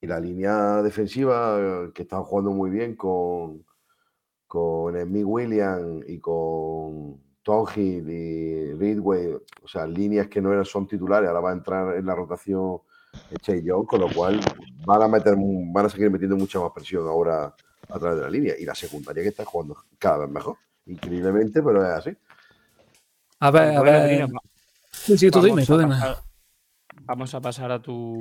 Y la línea defensiva, eh, que están jugando muy bien con, con Smith Williams y con Hill y Ridway. O sea, líneas que no eran, son titulares. Ahora va a entrar en la rotación Chase Young, con lo cual van a, meter, mu- van a seguir metiendo mucha más presión ahora a través de la línea. Y la secundaria que está jugando cada vez mejor. Increíblemente, pero es así. A ver, a ver. Sí, sí, tú vamos dime, tú dime. Vamos a pasar a tu.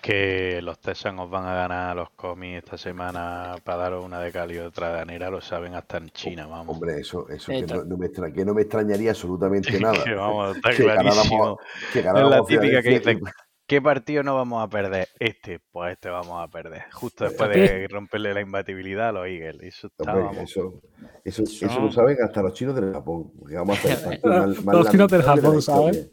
Que los Texans os van a ganar los comis esta semana para daros una de cal y otra de anera, lo saben hasta en China, vamos. Hombre, eso, eso que, no, no me extra- que no me extrañaría absolutamente nada. Que vamos, está que ganáramos, clarísimo. que Es la típica que dice, ¿qué partido no vamos a perder? Este, pues este vamos a perder. Justo después de romperle la imbatibilidad a los Eagles. Eso está, Hombre, vamos. eso, eso, lo saben hasta los chinos del Japón. vamos a hacer Los chinos del de Japón, historia. ¿sabes?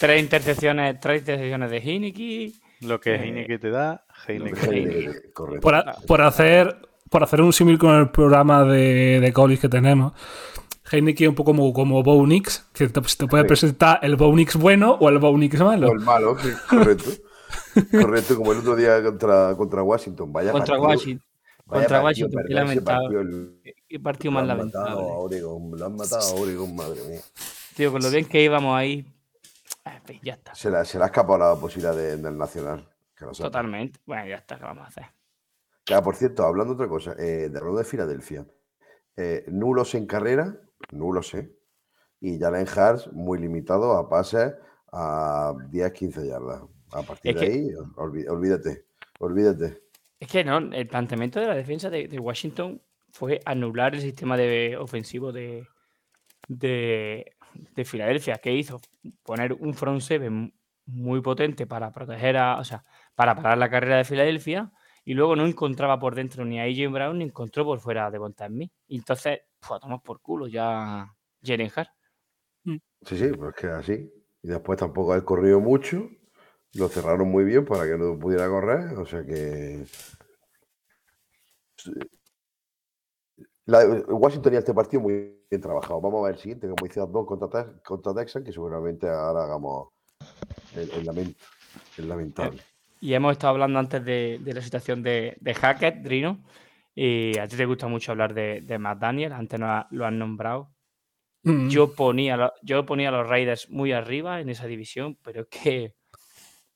Tres intercepciones, tres intercepciones de Heineken. Lo que Eh, Heineken te da, Heineken. Correcto. Por, a- por hacer, por hacer un símil con el programa de, de college que tenemos, Heineken es un poco como, como Bownix, que te, te puede Sí. presentar el Bownix bueno o el Bownix malo. O el malo, sí, correcto. correcto, como el otro día contra, contra Washington. Vaya Contra partido, Washington. vaya Contra partido Washington, qué lamentable. el- Qué partido Lo más han matado a lamentable. Oregon, lo han matado a Oregon, madre mía. Tío, con lo bien que íbamos ahí. Fin, ya está. Se le, se le ha escapado la posibilidad de- del Nacional. Que. Totalmente. Bueno, ya está, ¿qué vamos a hacer? Ah, por cierto, hablando de otra cosa, eh, de ronda de Filadelfia. eh, nulos en carrera, nulos, ¿eh? Y Jalen Hurts muy limitado a pases a 10-15 yardas. A partir Es de que- ahí, olví- olvídate, olvídate. Es que no, el planteamiento de la defensa de, de Washington fue anular el sistema de ofensivo de, de, de Filadelfia. ¿Qué hizo? Poner un front seven muy potente para proteger a, o sea, para parar la carrera de Filadelfia y luego no encontraba por dentro ni a AJ Brown ni encontró por fuera de Bonta Smith. Y entonces, pues tomamos por culo ya Jalen Hart. Sí, sí, pues que así. Y después tampoco ha corrido mucho. Lo cerraron muy bien para que no pudiera correr. O sea que. La, Washington tenía este partido muy bien trabajado. Vamos a ver el siguiente, como dice dos contra, contra Texas, que seguramente ahora hagamos el, el lamentable. Y hemos estado hablando antes de, de la situación de, de Hackett, Drino. Y a ti te gusta mucho hablar de, de Matt Daniel, antes no ha- lo han nombrado. Mm. Yo ponía, yo ponía a los Raiders muy arriba en esa división, pero es que.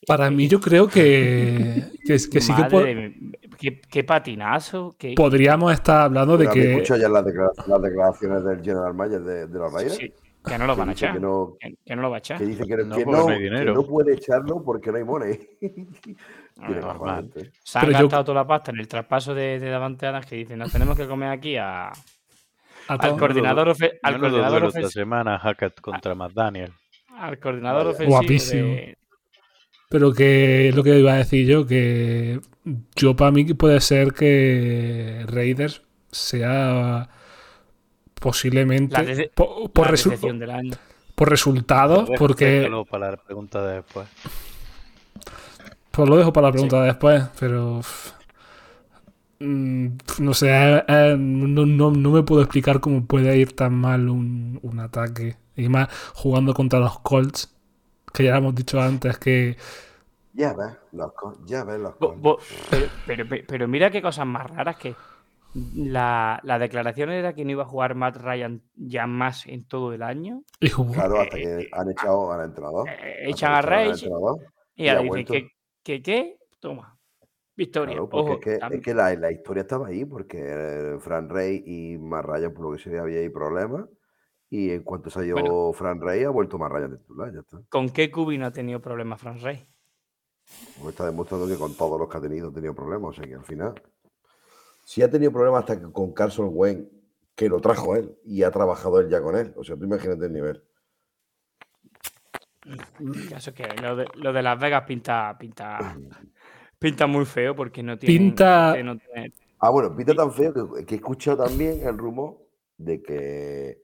Para mí, yo creo que, que, que sí que madre po- de mi- qué, qué patinazo. qué- podríamos estar hablando de Pero ¿habéis que. escuchado ya las, declara- las declaraciones del General Manager de, de los Raiders? sí, que no lo van a echar. que no, Que, que no lo va a echar. que dice que, No, que no, no puede echarlo porque no hay money. Ah, Tiene normal. Se han Pero yo- gastado toda la pasta en el traspaso de, de Davante Adams que dicen, nos tenemos que comer aquí a, a al coordinador, ofe- al coordinador ofensivo. semana, Hackett contra McDaniel. Al coordinador ofensivo Guapísimo. de- Pero que es lo que iba a decir yo, que yo para mí puede ser que Raiders sea posiblemente por, la resu- del año. por resultados, porque Déjalo para la pregunta de después. pues lo dejo para la pregunta de después, pero mm, no sé, eh, eh, no, no- no me puedo explicar cómo puede ir tan mal un, un ataque. Y más jugando contra los Colts, que ya hemos dicho antes que Ya ves, loco, ya ves, loco. bo- pero, pero- pero- pero mira qué cosas más raras que la, la declaración era que no iba a jugar Matt Ryan ya más en todo el año. y jugó. Claro, hasta que han echado al entrenador. Eh, echan que a entrenador. y ahora dicen que, que, ¿qué? Toma. Victoria. Claro, porque Ojo, es que, es que la, la historia estaba ahí, porque eh, Fran Rey y Marraya, por lo que se ve, había ahí problemas. Y en cuanto salió Bueno. Fran Rey, ha vuelto Marraya de titular, ya está. ¿Con qué Cubi no ha tenido problemas Franz Rey? Pues está demostrando que con todos los que ha tenido ha tenido problemas. O sea que al final. Si ha tenido problemas hasta que con Carson Wayne, que lo trajo él y ha trabajado él ya con él. O sea, tú imagínate el nivel. El caso es que lo de, lo de Las Vegas pinta, pinta, pinta muy feo porque no tiene. Pinta- no tiene- Ah, bueno, pinta tan feo que, que he escuchado también el rumor de que.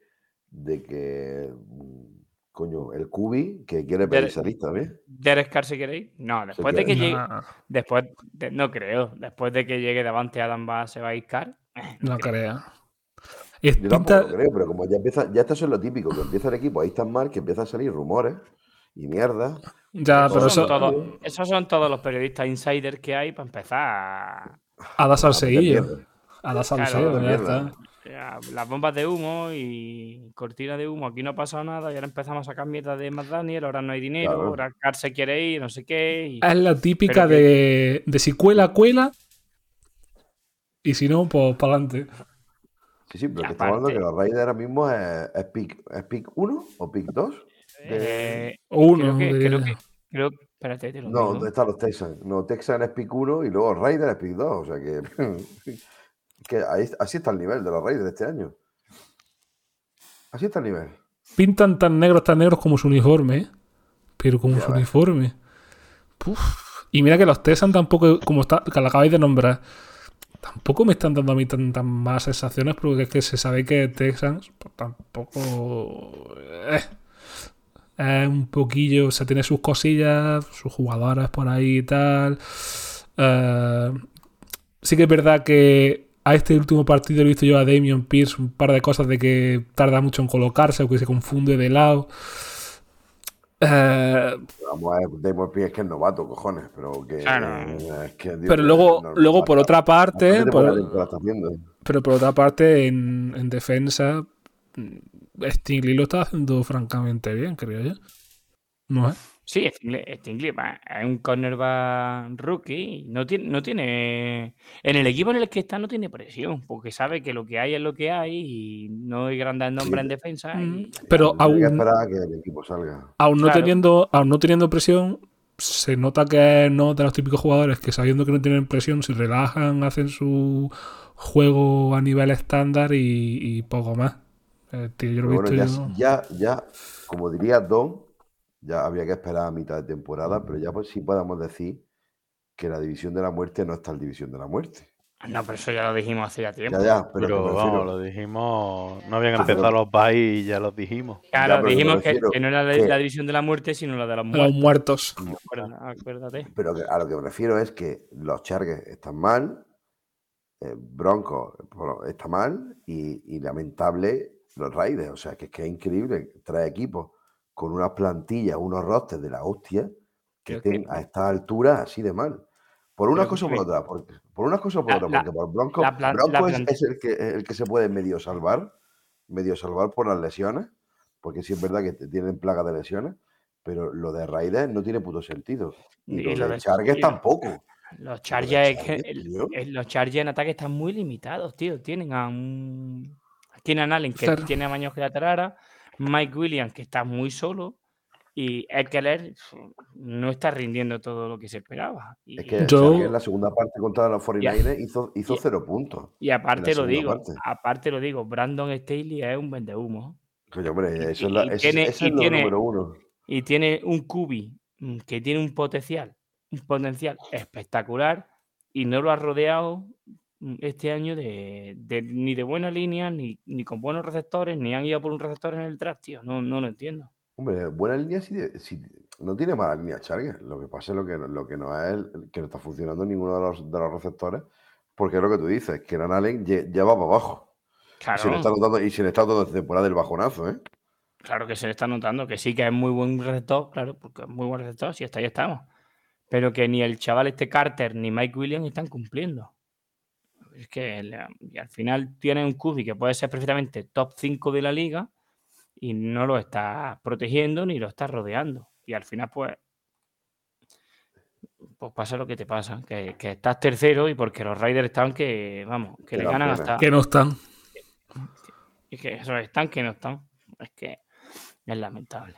De que. mm, Coño, el Cubi, que quiere pedir salir también. ¿Derek Carr se quiere ir? No, después de que llegue. No, Después, de- no creo. Después de que llegue Davante Adam va, se va a ir Carr. Eh, no creo. creo. Y Yo tampoco pinta, creo, pero como ya empieza, ya esto es lo típico, que empieza el equipo ahí tan mal que empiezan a salir rumores y mierda. ya, Esos pero son eso todos- esos son todos los periodistas insiders que hay para empezar. a dar a salseillo. mierda. A dar Claro, ya mierda. está. Las bombas de humo y cortina de humo. Aquí no ha pasado nada y ahora empezamos a sacar mierda de McDaniel. Ahora no hay dinero. Claro. Ahora Carr se quiere ir, no sé qué. y- Es la típica Pero que- de, de si cuela, cuela. Y si no, pues para adelante. Sí, sí, pero que estamos hablando que los Raiders ahora mismo es, es pick, es pick 1 o pick 2. eh, Uno. creo que, diría. creo que, creo, espérate, te lo No. ¿dónde están los Texans? No, Texans es pick 1 y luego Raiders es pick 2. O sea que, que ahí- así está el nivel de los Raiders de este año. Así está el nivel. Pintan tan negros, tan negros como su uniforme, ¿eh? Pero como Ya su ves. uniforme. Puf. Y mira que los Texans tampoco, como está, que lo acabáis de nombrar, tampoco me están dando a mí tantas más sensaciones porque es que se sabe que Texans pues, tampoco eh, es un poquillo, o sea, tiene sus cosillas, sus jugadoras por ahí y tal. Eh, sí que es verdad que a este último partido le he visto yo a Damian Pierce un par de cosas de que tarda mucho en colocarse o que se confunde de lado. Eh, Vamos a ver, Damon Pierce que es novato, cojones. Pero que. Claro. es que, pero luego, no- luego por otra parte, por- pero por otra parte, en, en defensa, mm, Stingley lo está haciendo francamente bien, creo yo. ¿No es? Sí, Stingley, Stingley, va, es un cornerback rookie. y No tiene, no tiene. En el equipo en el que está no tiene presión, porque sabe que lo que hay es lo que hay y no hay grandes nombres en defensa. y- Pero Hay que aún, esperar a que el equipo salga. aún no Claro. teniendo, aún no teniendo presión, se nota que no de los típicos jugadores que sabiendo que no tienen presión, se relajan, hacen su juego a nivel estándar y, y poco más. Eh, tío, yo lo he Pero bueno, visto ya, yo- ya, ya, como diría Don, ya habría que esperar a mitad de temporada, pero ya pues sí podemos decir que la división de la muerte no está en división de la muerte. No, pero eso ya lo dijimos hace ya tiempo. Ya, ya, pero, Pero, vamos, lo dijimos. No habían Ah, empezado pero- los buys y ya los dijimos. Claro, dijimos que, no era la, que- la división de la muerte, sino la de los los muertos. muertos. Acuérdate. pero que- a lo que me refiero es que los Chargers están mal, eh, Broncos bueno, está mal y, y lamentable los Raiders. O sea, que es que es increíble. Tres equipos con unas plantillas, unos rosters de la hostia que estén a esta altura así de mal. Por unas Pero cosas o por otras. Por, por unas cosas o por La- otras. la- Porque por Broncos, la plan- Broncos la es- el, que, el que se puede medio salvar. Medio salvar por las lesiones. Porque sí es verdad que te- tienen plagas de lesiones. Pero lo de Raiders no tiene puto sentido. Y, Y lo de Chargers y- tampoco. Los Chargers, es que Chargers, el- tío. el- los Chargers en ataque están muy limitados, tío. Tienen a un a Keenan Allen que Claro. tiene amaños que la Mike Williams que está muy solo y Eckler no está rindiendo todo lo que se esperaba. Y, Es que Yo- en la segunda parte contra los 49ers hizo, cero puntos. y aparte lo digo, parte. aparte lo digo, Brandon Staley es un vendehumo Coño, hombre, Y- eso es, la- tiene- ese y es lo tiene- número uno. y tiene un cubi mm, que tiene un potencial, un potencial espectacular y no lo ha rodeado mm, este año de, de- ni de buena línea, ni, ni con buenos receptores, ni han ido por un receptor en el draft, tío. No, no lo entiendo. Hombre, buena línea sí, sí- no tiene mala línea Chargers. Lo que pasa es lo que, lo que no es que no está funcionando ninguno de los, de los receptores. Porque es lo que tú dices, que Allen lle- ya va para abajo. Y se le está notando, y se le está notando temporada el bajonazo, ¿eh? Claro que se le está notando, que sí que es muy buen receptor, claro, porque es muy buen receptor, si hasta ahí estamos. Pero que ni el chaval este Carter ni Mike Williams están cumpliendo. Es que le- y al final tiene un QB que puede ser perfectamente top 5 de la liga y no lo está protegiendo ni lo está rodeando. Y al final, pues, pues pasa lo que te pasa, que, que estás tercero y porque los Raiders están que, vamos, que Que le ganan pena. hasta... Que no están. Y que eso están que no están. Es que es lamentable.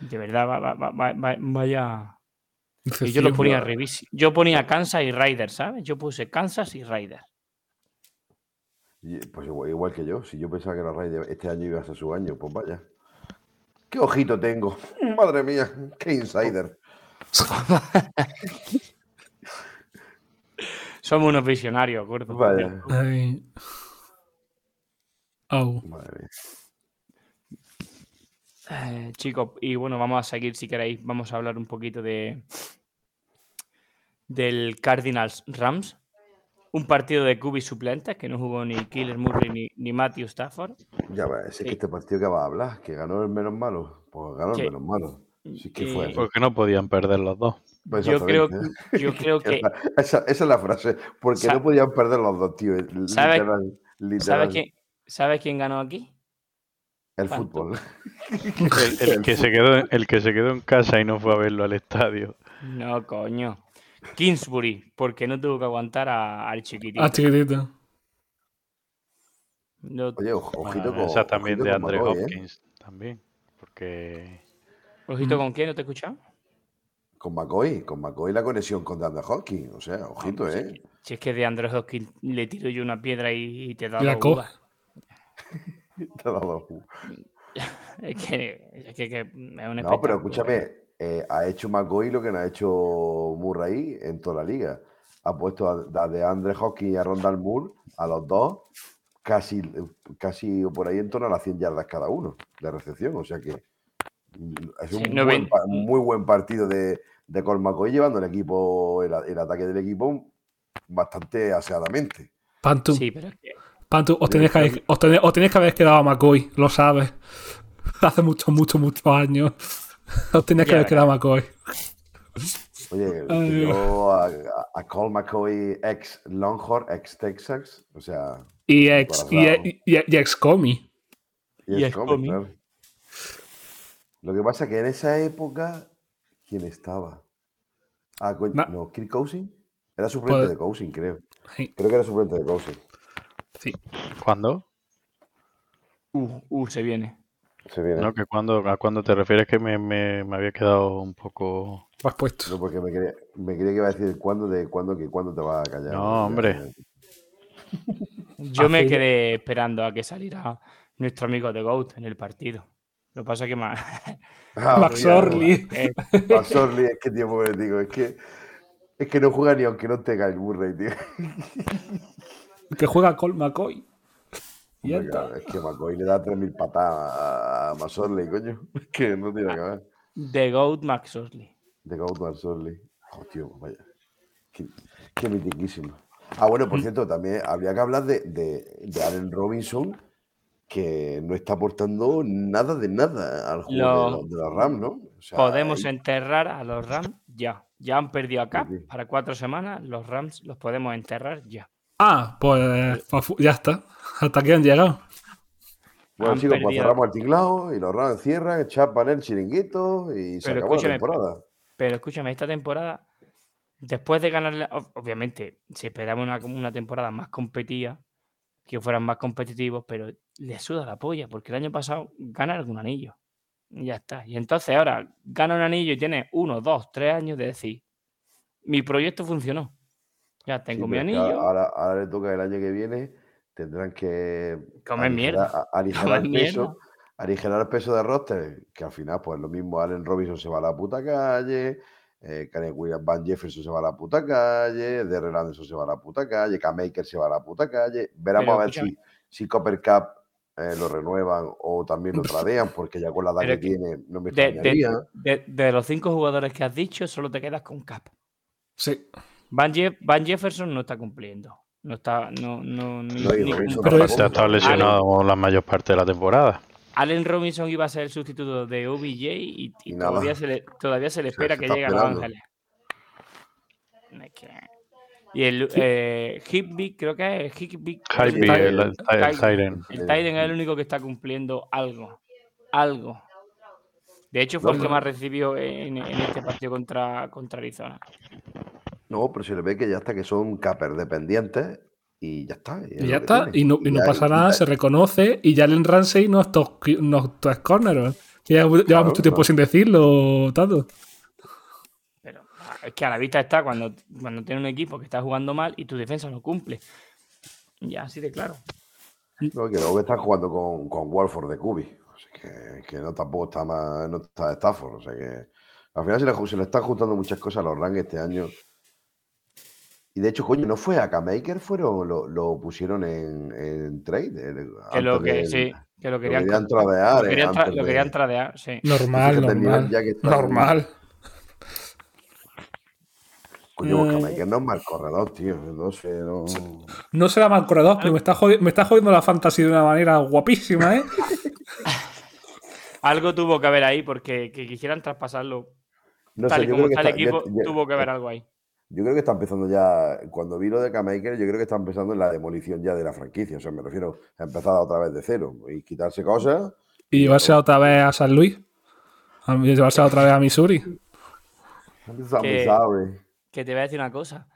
De verdad, va- va- va- va- Y yo lo Decepción. ponía revisi- Yo ponía Kansas y Raiders, ¿sabes? Yo puse Kansas y Raiders. Y, Pues igual, igual que yo. Si yo pensaba que los Raiders este año iba a ser su año, pues vaya. ¿Qué ojito tengo? Madre mía, qué insider. Somos unos visionarios, gordo. Vaya. Ay. Au. Madre mía. Eh, chicos, y bueno, vamos a seguir si queréis. Vamos a hablar un poquito de del Cardinals Rams. Un partido de QB suplentes que no jugó ni Killer Murray ni, ni Matthew Stafford. Ya ves, es Sí. que este partido que va a hablar, que ganó el menos malo. Pues ganó el menos malo. Sí que fue. Porque no podían perder los dos. Pues Yo creo, yo creo que. Esa, esa es la frase. Porque Sa- no podían perder los dos, tío. ¿Sabe- Literal. literal. ¿Sabe quién, ¿Sabe quién ganó aquí? El cuánto? fútbol. El, el que se quedó, el que se quedó en casa y no fue a verlo al estadio. No, coño. Kingsbury, porque no tuvo que aguantar a- al chiquitito. Ah, chiquitito. No- Oye, ojo- ojito con. Esa también de con Andre ¿eh? Hopkins. También. Porque. Ojito con qué, ¿no te he escuchado? Con McCoy. Con McCoy la conexión con DeAndre Hopkins. O sea, ojito, Vamos, ¿eh? Si es que de Andrés Hopkins le tiro yo una piedra y, y te da la uvas. Te ha dado- Es que, es que, que es un No, pero escúchame, eh, ha hecho McCoy lo que no ha hecho Murray en toda la liga. Ha puesto a, a de Andre y a Rondal Moore, a los dos, casi, casi por ahí en torno a las 100 yardas cada uno de recepción. O sea que mm, es un Sí, muy, no buen, muy partido de, de McCoy llevando el equipo, el ataque del equipo bastante aseadamente. Pantu, Sí, pero es que Pantu, os tenéis que, haber, os tenéis- os tenéis que haber quedado a McCoy, lo sabes. Hace muchos, muchos, muchos años. Os tenéis que haber quedado a McCoy. Oye, Ay. yo a, a- Colt McCoy ex Longhorn, ex Texas, o sea, Y ex, y, Guardado. y, y- y ex comi. Y, cómic, cómic. claro. Lo que pasa es que en esa época, ¿quién estaba? Ah, no, Kirk Cousin. Era suplente Pues- de Cousin, creo. Sí, Creo que era suplente de Cousin. Sí. ¿Cuándo? uh, uh, se viene. Se viene. No, que cuando, ¿A cuándo te refieres? Que me, me, me había quedado un poco. Has puesto. No, porque me quería, me quería que iba a decir cuándo, de cuándo, que cuándo te vas a callar. No, hombre. Yo me quedé esperando a que saliera nuestro amigo de Goat en el partido. Lo que pasa es que más. Ah, Max Orly. eh, Max Orly, es que tiempo me digo, es que, es que no juega ni aunque no tenga el Murray, tío. Que juega Colt McCoy. Y Hombre, claro, es que McCoy le da 3.000 patadas a, Max coño. Es que no tiene que ver. The Goat Max Orley. De Goat Max. Oh, tío, vaya. Qué, qué mitiquísimo. Ah, bueno, por cierto, también habría que hablar de, de, de Allen Robinson, que no está aportando nada de nada al juego Lo- de, los, de los Rams, ¿no? O sea, Podemos enterrar a los Rams ya. Ya han perdido a Cap Sí, sí. para cuatro semanas. Los Rams los podemos enterrar ya. Ah, pues, pues fu- ya está. Hasta aquí han llegado. Bueno, han chicos, pues perdido- cerramos el tinglado y los Rams cierran, chapan el chiringuito y se Pero acabó la escúchame, temporada. Pero escúchame, esta temporada, después de ganarle, ob- obviamente, si esperamos una, una temporada más competida, que fueran más competitivos, pero le suda la polla, porque el año pasado gana algún anillo. Y ya está. Y entonces ahora gana un anillo y tiene uno, dos, tres años de decir, mi proyecto funcionó. Ya tengo Sí, mi anillo. Ahora, ahora le toca el año que viene, tendrán que Comer mierda. aligerar el peso, aligerar el peso de roster, que al final, pues lo mismo, Allen Robinson se va a la puta calle, eh, Karen Williams, Van Jefferson se va a la puta calle, Derrell Anderson se va a la puta calle, K-Maker se va a la puta calle. Veremos Pero a ver si, si Copper Cup eh, lo renuevan o también lo tradean, porque ya con la edad que tiene no me De, de- de- de los cinco jugadores que has dicho, solo te quedas con Cap. Sí. Van, Jeff- Van Jefferson no está cumpliendo. No está. No, no, No, y ni Robinson cum- Pero tampoco. es- Se ha estado lesionado la mayor parte de la temporada. Allen Robinson iba a ser el sustituto de OBJ y, y todavía, se le, todavía se le espera se que está llegue a Los. Ángeles. Y el eh, Higby, creo que es Higby. Ty- el, el, Ty- Tyren. El Tyden es el único que está cumpliendo algo. Algo. De hecho, fue No, el que no. más recibió en, en este partido contra, contra Arizona. No, pero se le ve que ya está, que son capers dependientes y ya está. es Y lo ya está, y no, y no pasa nada, se reconoce y Jalen Ramsey no es top, no es corner. Lleva, Claro, mucho tiempo sin decirlo, Tato. Pero ah, es que a la vista está cuando, cuando tiene un equipo que está jugando mal y tu defensa no cumple. Ya, así de claro. No, que luego que están jugando con, con Walford de Cubi. Así que, que no tampoco está más, no está Stafford. O sea que al final se le, se le están juntando muchas cosas a los ranks este año. Y de hecho, coño, no fue a Maker, fueron, lo, lo pusieron en, en trade. el- Que lo que, sí, que lo lo querían, querían co- tradear. lo eh, querían, tra- lo querían tradear, sí. Normal, normal. ya que está- Normal. Coño, porque Eh. No es mal corredor, tío. No sé, no. No será mal corredor, pero me está, jodi- me está jodiendo la fantasía de una manera guapísima, ¿eh? Algo tuvo que haber ahí porque que quisieran traspasarlo No tal sé, y como está el equipo, ya- tuvo que haber algo ahí. Yo creo que está empezando ya, cuando vi lo de K-Maker, yo creo que está empezando en la demolición ya de la franquicia. O sea, me refiero a empezar otra vez de cero y quitarse cosas. Y llevarse otra vez a San Luis. A llevarse otra vez a Missouri. Que-. Que te voy a decir una cosa.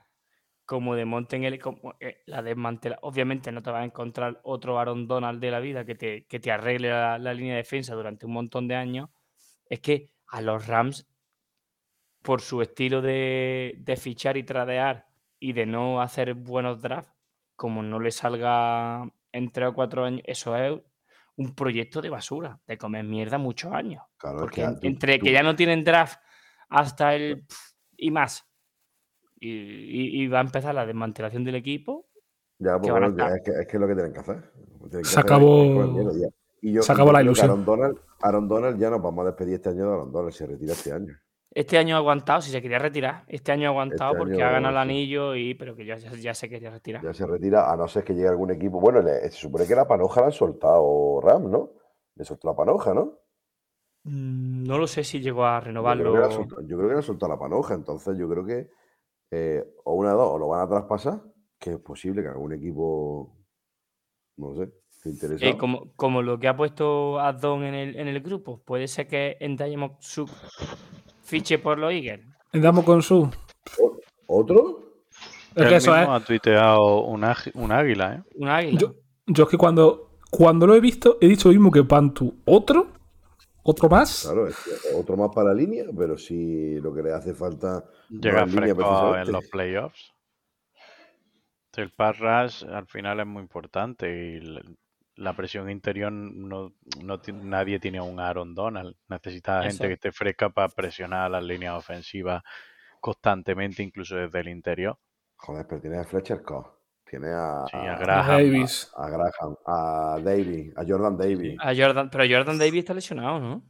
Como desmonten el, como, eh, la desmantela, obviamente no te vas a encontrar otro Aaron Donald de la vida que te, que te arregle la, la línea de defensa durante un montón de años. Es que a los Rams, por su estilo de, de fichar y tradear y de no hacer buenos drafts, como no le salga en tres o cuatro años, eso es un proyecto de basura, de comer mierda muchos años. Claro, es Porque que en- tú- entre tú- que ya no tienen draft hasta el y más, y, y- y va a empezar la desmantelación del equipo, Ya, pues bueno, es, que, es que es lo que tienen que hacer. Tienen que Se hacer acabó-. Y yo- se acabó la ilusión. Aaron Donald, Aaron Donald ya nos vamos a despedir este año de Aaron Donald. Se retira este año. Este año ha aguantado, si se quería retirar, este año ha aguantado Este porque año, ha ganado el anillo, y pero que ya, ya, ya se quería retirar. Ya se retira, a no ser que llegue algún equipo. Bueno, le- se supone que la panoja la han soltado Ram, ¿no? Le soltó la panoja, ¿no? Mm, No lo sé si llegó a Yo creo, renovarlo. que soltó, yo creo que la panoja, entonces yo creo que eh, o una de dos, o lo van a traspasar, que es posible que algún equipo, no sé, se. Eh, como, como lo que ha puesto Addon en el, en el grupo, puede ser que Endayemo Suk fiche por los Eagles. Andamos con su. ¿Otro? Es que eso es. mismo ha tuiteado un, un águila, ¿eh? Un águila. Yo, yo es que cuando, cuando lo he visto, he dicho lo mismo que Pantu. ¿Otro? ¿Otro más? Claro, es que otro más para la línea, pero si lo que le hace falta no Llega fresco en los playoffs. El pass rush al final es muy importante y la- presión interior no, no nadie tiene un Aaron Donald. Necesita gente Eso. que esté fresca para presionar las líneas ofensivas constantemente, incluso desde el interior. Joder, pero tiene a Fletcher Cox, tiene a, Sí, a a- Graham. Davis. a Graham, a Davy, a Jordan Davy. A Jordan, pero Jordan Davis está lesionado, ¿no?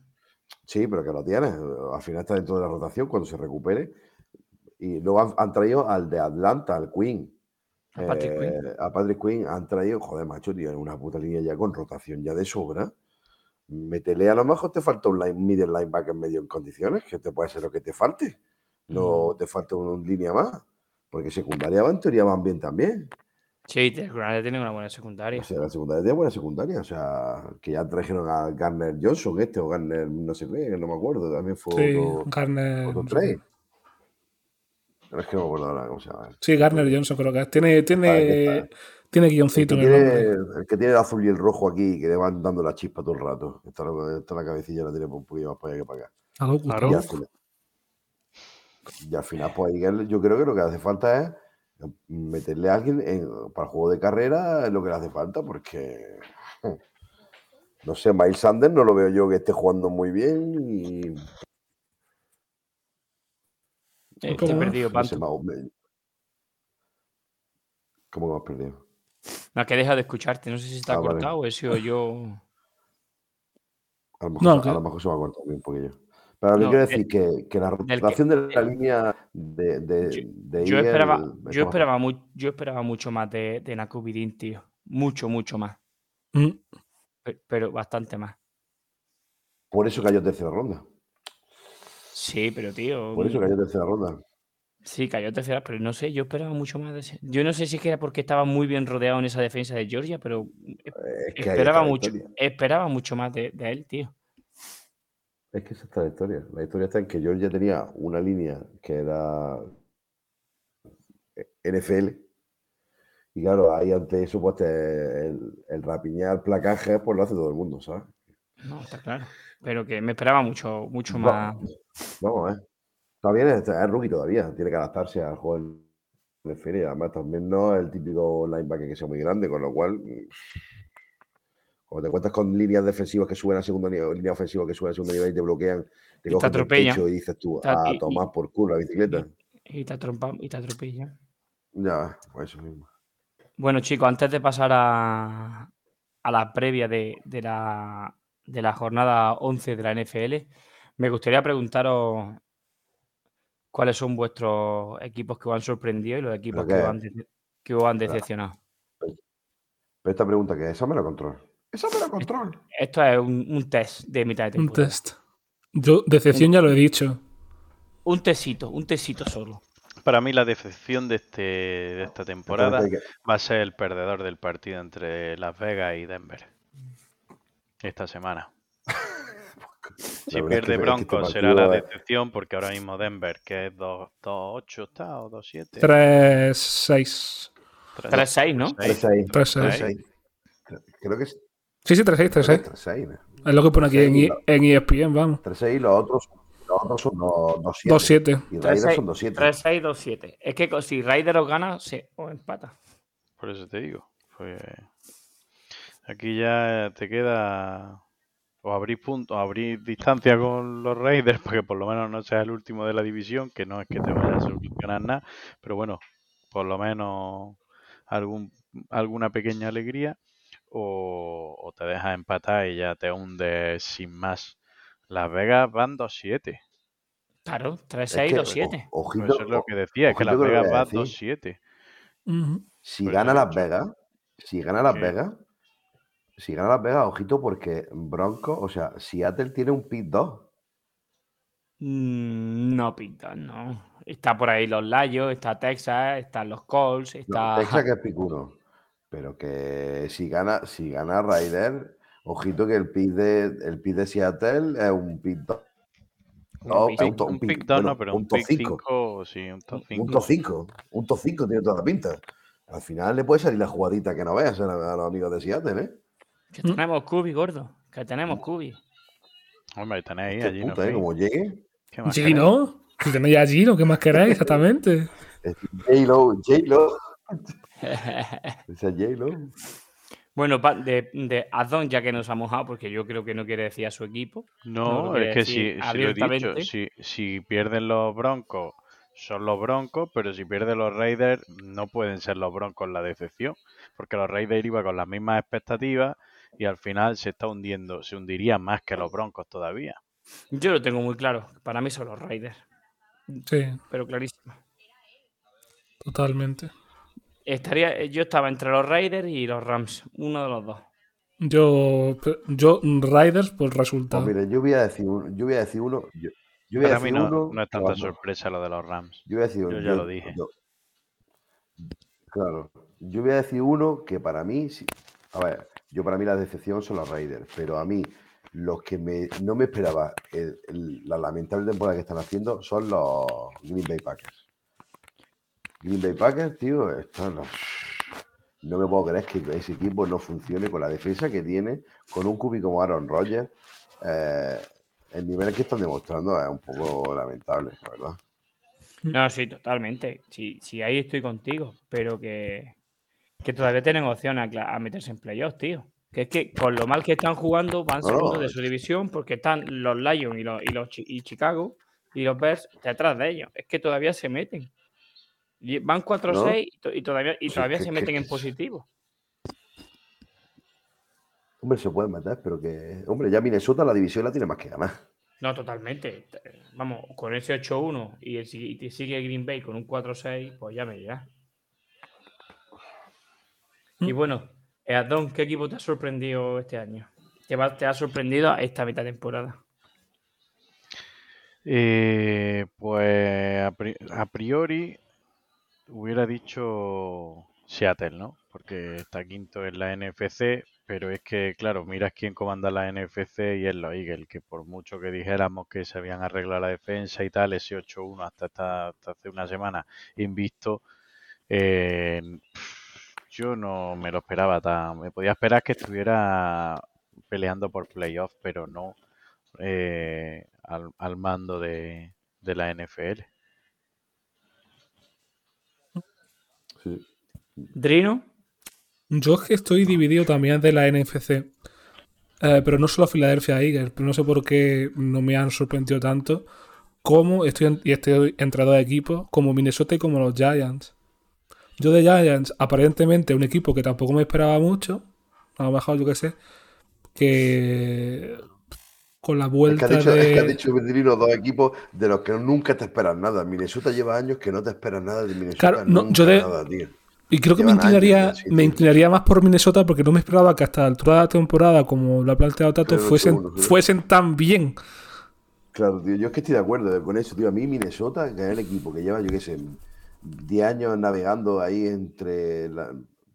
Sí, pero que lo tiene. Al final está dentro de la rotación cuando se recupere. Y luego han, han traído al de Atlanta, al Queen. A Patrick Eh, Quinn. A Patrick Quinn han traído, joder, macho, tío, una puta línea ya con rotación ya de sobra. Métele, a lo mejor te falta un line, middle linebacker medio en condiciones, que te puede ser lo que te falte. No te falta un, un línea más. Porque secundaria va en teoría van bien también. Sí, Granada tiene una buena secundaria. O sea, la secundaria tiene buena secundaria. O sea, que ya trajeron a Garner Johnson, este, o Garner, no sé qué, que no me acuerdo. También fue Sí, otro, Garner. otro trade. Pero es que no me acuerdo ahora cómo se llama. Sí, Garner Johnson creo que es. Tiene, tiene, está. tiene El que, guioncito en el tiene, nombre. el que tiene el azul y el rojo aquí, que le van dando la chispa todo el rato. Está, la- está la cabecilla, la tiene un poquito más para allá que para acá. A lo Claro. Y al final, y al final, pues ahí yo creo que lo que hace falta es meterle a alguien en- para el juego de carrera, lo que le hace falta, porque no sé, Miles Sanders no lo veo yo que esté jugando muy bien y Eh, ¿Cómo te he perdido, no sé, ¿Cómo me has perdido? No, que deja de escucharte. No sé si está Ah, vale. cortado o he sido yo. A lo mejor, No, se- que- a lo mejor se me ha cortado un poquillo. Pero lo que No, quiero eh, decir que, que la que- rotación de la línea de, de, Yo- de Yo Eagle esperaba, yo esperaba, mu- yo esperaba mucho más de, de Nakubidin, tío. Mucho, mucho más. Mm. Pe- Pero bastante más. Por eso cayó tercera ronda. Sí, pero tío. Por eso cayó tercera ronda. Sí, cayó tercera, pero no sé, yo esperaba mucho más de ese. Yo no sé si es que era porque estaba muy bien rodeado en esa defensa de Georgia, pero Es que ahí esperaba mucho, esperaba mucho más de, de él, tío. Es que esa está la historia. La historia está en que Georgia tenía una línea que era NFL. Y claro, ahí ante eso, pues el, el rapiñar placaje, pues lo hace todo el mundo, ¿sabes? No, está claro. Pero que me esperaba mucho, mucho más. Vamos a ver. Está bien, es, es rookie todavía. Tiene que adaptarse al juego NFL. Y además también no es el típico linebacker que sea muy grande, con lo cual, cuando te cuentas con líneas defensivas que suben a segundo nivel, línea ofensiva que suben a segundo nivel y te bloquean, te Y te cogen del atropellan. pecho y dices tú, Te- a y- y- tomar por culo la bicicleta. Y te atrompa, y te atropella. Ya, pues eso mismo. Bueno, chicos, antes de pasar a, a la previa de, de la, de la jornada 11 de la NFL, me gustaría preguntaros cuáles son vuestros equipos que os han sorprendido y los equipos ¿Pero que os han, dece- que os han decepcionado. Pero esta pregunta que es, esa me la control. Esa me la control. Esto es un, un test de mitad de Un temporada. test. Yo, decepción ya lo he dicho. Un testito, un testito solo. Para mí la decepción de, este, de esta temporada va a ser el perdedor del partido entre Las Vegas y Denver. Esta semana. Si verdad es que- pierde es que este Broncos será la es- decepción porque ahora mismo Denver, que es 2-8 está o 2-7. 3-6. 3-6, ¿no? 3-6. 3-6. 3-6. Creo que es Sí, sí, 3-6, 3-6. 3-6. ¿no? Es lo que pone aquí en, 3-6, I- en E ESPN, vamos. 3-6 y los otros, los otros son 2-7. 2-7. Y Raiders son 2-7. 3-6, 2-7. Es que si Ryder os gana, se os empata. Por eso te digo. Pues aquí ya te queda o abrir puntos, o abrir distancia con los Raiders, porque por lo menos no seas el último de la división, que no es que te vayas a solucionar nada, pero bueno, por lo menos algún, alguna pequeña alegría, o, o te dejas empatar y ya te hundes sin más. Las Vegas van 2-7. Claro, 3-6, Es que, 2-7. o- ojito, Pues eso es lo que decía, es que Las que Vegas va decir. 2-7. Ujú. Si Por eso gana Las. Vegas, si gana Las Sí. Vegas, si gana Las Vegas, ojito, porque Bronco, o sea, Seattle tiene un pick 2. Mm, No pinta, no. Está por ahí los Lions, está Texas, están los Colts, No, está. Texas que es pick 1. Pero que si gana, si gana Ryder, ojito que el pick de, el pick de Seattle es un pick 2. No, un, Un un pick pick, 2 bueno, no, pero un un top pick 5. 5, sí, un top 5. Un top 5. Un top 5 tiene toda la pinta. Al final le puede salir la jugadita que no veas a, a los amigos de Seattle, ¿eh? Que tenemos Cubi, gordo. Que tenemos Cubi. Hombre, tenéis Qué allí, ¿no? puta, ¿eh? Como llegue. ¿Qué más queréis? Gino. Que tenéis a Gino, ¿qué más queréis? Exactamente. es J-Lo, J-Lo. J-Lo. bueno, de, de Adon, ya que nos ha mojado, porque yo creo que no quiere decir a su equipo. No, No, es que si, si lo he dicho, si, si pierden los Broncos, son los Broncos, pero si pierden los Raiders, no pueden ser los Broncos la decepción, porque los Raiders iban con las mismas expectativas y al final se está hundiendo, se hundiría más que los Broncos todavía. Yo lo tengo muy claro. Para mí son los Raiders. Sí, Pero clarísimo. totalmente. Estaría, yo estaba entre los Raiders y los Rams. Uno de los dos. Yo, yo Riders por Pues resultado. mire, yo voy a decir uno. Yo voy a decir uno. Yo, yo voy a Para mí decir no, uno. no es tanta sorpresa lo de los Rams. Yo voy a decir Yo ya lo dije. yo- claro. Yo voy a decir uno que para mí. sí- a ver, yo para mí la decepción son los Raiders, pero a mí los que me, no me esperaba el- la lamentable temporada que están haciendo son los Green Bay Packers. Green Bay Packers, tío, están. No me puedo creer que ese equipo no funcione con la defensa que tiene, con un cubi como Aaron Rodgers. eh, el nivel que están demostrando es un poco lamentable, la verdad. No, sí, totalmente. Sí, sí, ahí estoy contigo. Pero que, que todavía tienen opción a, meterse en playoffs, tío. Que es que con lo mal que están jugando, van segundos de su división porque están los Lions y los, y los y Chicago y los Bears detrás de ellos. Es que todavía se meten. Y Van 4-6 y, to- y todavía, y todavía se que- meten que en positivo. Hombre, se pueden meter, pero que. Hombre, ya Minnesota la división la tiene más que ganar. No, totalmente. Vamos, con ese 8-1 y, el, y sigue Green Bay con un 4-6, pues ya me dirás. Y bueno, eh, Adón, ¿qué equipo te ha sorprendido este año? ¿Te, va- te ha sorprendido esta mitad de temporada? Eh, pues a, pri- a priori hubiera dicho Seattle, ¿no? Porque está quinto en la NFC, pero es que, claro, miras quién comanda la NFC y es los Eagles, que por mucho que dijéramos que se habían arreglado la defensa y tal, ese 8-1 hasta, esta- hasta hace una semana invisto, eh, yo no me lo esperaba tan... Me podía esperar que estuviera peleando por playoff, pero no eh, al, al mando de, de la NFL. Sí. Drino, Yo es que estoy dividido también de la NFC. Eh, pero no solo Philadelphia Eagles, pero no sé por qué no me han sorprendido tanto como estoy, en- y estoy entre dos equipos, como Minnesota y como los Giants. Yo de Giants, aparentemente un equipo que tampoco me esperaba mucho, a lo mejor yo qué sé, que con la Es que vuelta has dicho, es que has de... dicho Pedrino, dos equipos de los que nunca te esperas nada. Minnesota lleva años que no te esperas nada de Minnesota. Claro, no, nunca yo de- nada, tío. Y creo que me años inclinaría, sí, me inclinaría más por Minnesota porque no me esperaba que hasta la altura de la temporada, como lo ha planteado Tato, Pero fuesen, fuesen tan bien. Claro, tío, yo es que estoy de acuerdo con eso, tío. A mí Minnesota, que es el equipo que lleva, yo qué sé, 10 años navegando ahí entre la...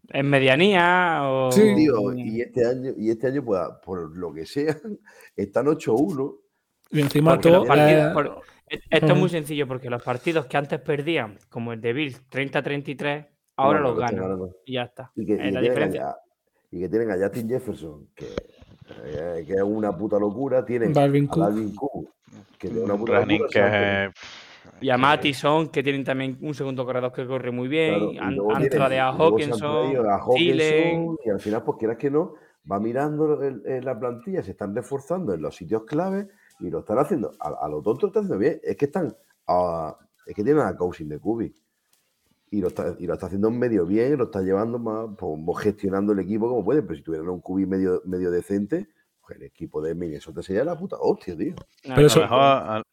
en medianía o. Sí. Tío, y este año, y este año, pues, por lo que sea, están 8-1. Y encima todo. partidos- por- e- Esto es muy sencillo porque los partidos que antes perdían, como el de Bills 30-33, ahora No, los ganan. ganando. Y ya está. Y que, y Es que la tienen diferencia. a, y que tienen a Justin Jefferson, que, eh, que es una puta locura. Tienen Dalvin a Cook. Dalvin Cook, que es una Un puta running locura. o sea, que... Y a Mattison, que tienen también un segundo corredor que corre muy bien. Claro, han, tradeado a Hawkinson, a. Hawkinson, y al final, pues quieras que no, va mirando el- el- la plantilla, se están reforzando en los sitios clave y lo están haciendo. A, a lo tonto lo están haciendo bien. Es que están a- es que tienen a Cousin de Cubi. Y lo, está, y lo está haciendo medio bien, lo está llevando más, pues, gestionando el equipo como puede. Pero si tuvieran un Cubi medio, medio decente, pues el equipo de Minnesota sería la puta hostia, tío. Pero eso- A lo mejor,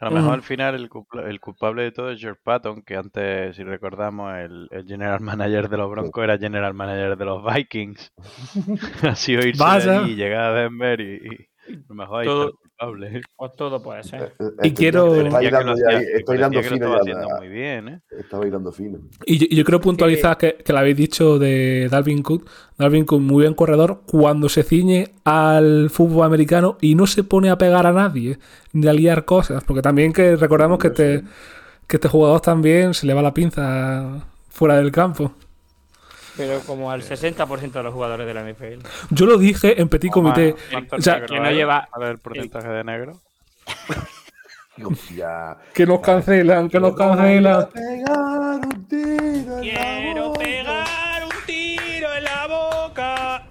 a, lo mejor al final el, culpa- el culpable de todo es George Patton, que antes, si recordamos, el, el general manager de los Broncos era general manager de los Vikings. ha sido irse de allí, llegar a Denver y, y a lo mejor ahí Todo- está. el culpable. Pues todo puede ser. Eh, Y eh, quiero- bailando parecía que lo fino muy bien, ¿eh? Está bailando fino. Y yo, y yo quiero puntualizar que, que lo habéis dicho de Dalvin Cook. Dalvin Cook, muy buen corredor, cuando se ciñe al fútbol americano y no se pone a pegar a nadie, ni a liar cosas. Porque también que recordamos que este, que este jugador también se le va la pinza fuera del campo. Pero como al 60% de los jugadores de la NFL. Yo lo dije en petit comité. ¿Cuántos O sea, que no lleva- A ver el porcentaje de negro. Ya. Que nos cancelan, que nos cancelan. Pegar un tiro en la boca. pegar un tiro en la boca.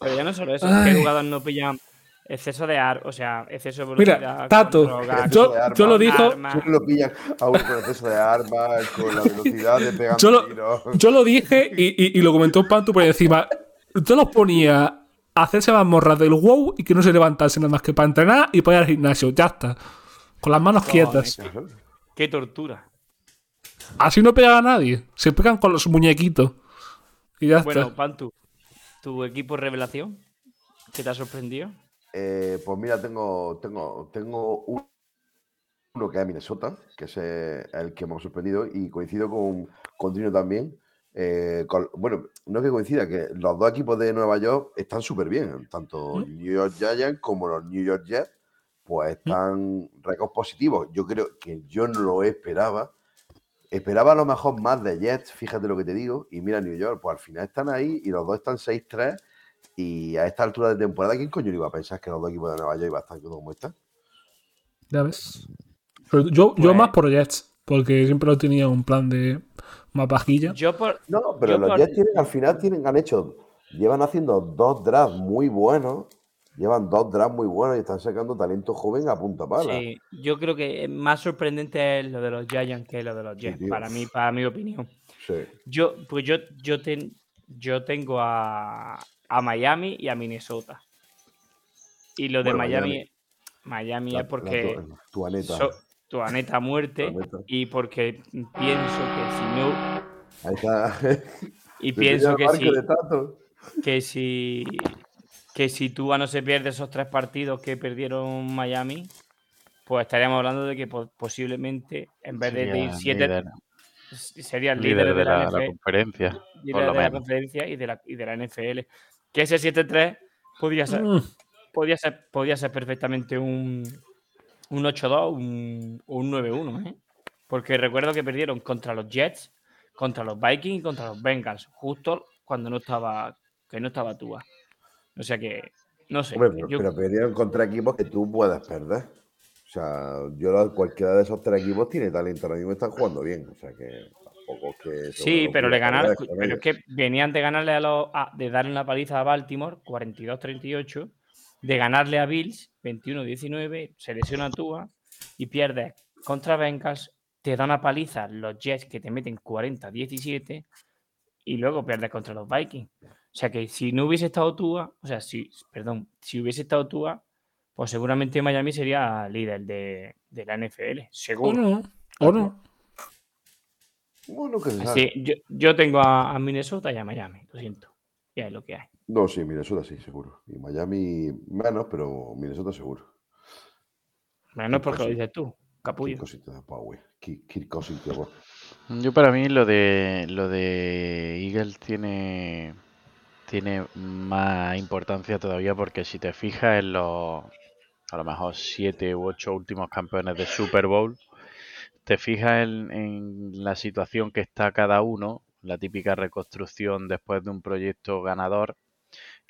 Pero ya no solo eso, Ay. que jugadores no pillan exceso de ar, o sea, exceso de velocidad. Mira, Tato, droga, yo, de yo lo dijo, arma. Siempre lo pillan a un proceso de armas, con la velocidad de pegar Yo lo- yo dije y, y- y lo comentó Pantu por encima. Yo los ponía a hacerse mazmorras del wow y que no se levantasen nada más que para entrenar y para ir al gimnasio. Ya está. Con las manos quietas. Qué tortura. Así no pega a nadie. Se pegan con los muñequitos. Y ya Bueno, está. Pantu, ¿tu equipo revelación? ¿Qué te ha sorprendido? Eh, pues mira, tengo, tengo, tengo un- uno que es Minnesota, que es eh, el que ha sorprendido, y coincido con, con Trino también. eh, con- bueno, no que coincida, que los dos equipos de Nueva York están súper bien, tanto ¿Mm? New York Giants como los New York Jets, pues están récords positivos. Yo creo que yo no lo esperaba. Esperaba a lo mejor más de Jets, fíjate lo que te digo, y mira New York, pues al final están ahí y los dos están 6-3 y a esta altura de temporada, ¿quién coño iba a pensar que los dos equipos de Nueva York iban a estar como están? Ya ves. Pero yo, yo Pues- más por Jets. Porque siempre lo tenía un plan de más pajilla. Yo por. No, pero Yo los por- Jets tienen, al final tienen, han hecho, llevan haciendo dos drafts muy buenos, llevan dos drafts muy buenos y están sacando talento joven a punta pala. Sí, yo creo que más sorprendente es lo de los Giants que lo de los Jets, para mí, para mi opinión. Sí. Yo, pues yo, yo, ten- yo tengo a, a Miami y a Minnesota. Y lo de Bueno, Miami, Miami. Miami, La- es porque la tu- aneta. so- tu aneta muerte y porque pienso que si no Ahí está. y pienso que el si que si que si Tua no se pierde esos tres partidos que perdieron Miami pues estaríamos hablando de que po- posiblemente, en vez de, de ir Sería 7, líder, serían líder líderes de la, la NFL, conferencia, por líderes lo de la conferencia y de la, y de la NFL. Que ese 7-3 podría ser, Mm, podría ser, podría ser perfectamente un, un 8-2 un, o un 9-1, ¿eh? Porque recuerdo que perdieron contra los Jets, contra los Vikings y contra los Bengals, justo cuando no estaba, que no estaba Tua. O sea que, no sé. Hombre, pero, yo- pero perdieron contra equipos que tú puedas perder. O sea, yo cualquiera de esos tres equipos tiene talento, ahora mismo están jugando bien. O sea que tampoco es que. sea Sí, pero le ganaron. Pero es que venían de ganarle a los. a- de darle una paliza a Baltimore, 42-38, de ganarle a Bills, 21-19, se lesiona a Tua y pierdes contra Bengals, te da una paliza los Jets que te meten 40-17 y luego pierdes contra los Vikings. O sea que si no hubiese estado Tua, o sea, si, perdón, si hubiese estado Tua, pues seguramente Miami sería líder de, de la NFL, o seguro. no, o no. Bueno, que se sabe. Sí, yo, yo tengo a, a Minnesota y a Miami, lo siento. Ya es lo que hay. No, sí, Minnesota sí, seguro. Y Miami menos, pero Minnesota seguro. Menos porque lo dices tú, capullo. cosita de Power. Qué, qué cosita de Power. Yo para mí lo de lo de Eagles tiene tiene más importancia todavía porque si te fijas en los a lo mejor siete u ocho últimos campeones de Super Bowl, te fijas en, en la situación que está cada uno, la típica reconstrucción después de un proyecto ganador,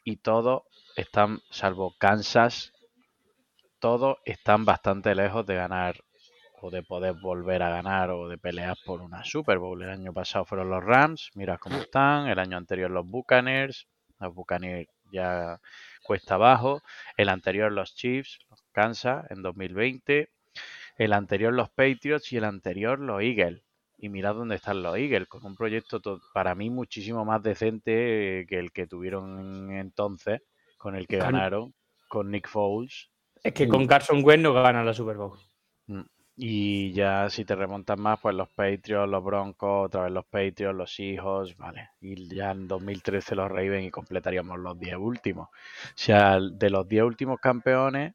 y todos están, salvo Kansas, todos están bastante lejos de ganar o de poder volver a ganar o de pelear por una Super Bowl. El año pasado fueron los Rams, mira cómo están. El año anterior los Buccaneers, los Buccaneers ya cuesta abajo. El anterior los Chiefs, los Kansas en 2020. El anterior los Patriots y el anterior los Eagles. Y mirad dónde están los Eagles, con un proyecto to- para mí muchísimo más decente eh, que el que tuvieron entonces, con el que ganaron, con Nick Foles. Es que con Carson Wentz no gana la Super Bowl. Mm. Y ya si te remontas más, pues los Patriots, los Broncos, otra vez los Patriots, los Seahawks, vale. Y ya en 2013 los Ravens y completaríamos los 10 últimos. O sea, de los 10 últimos campeones,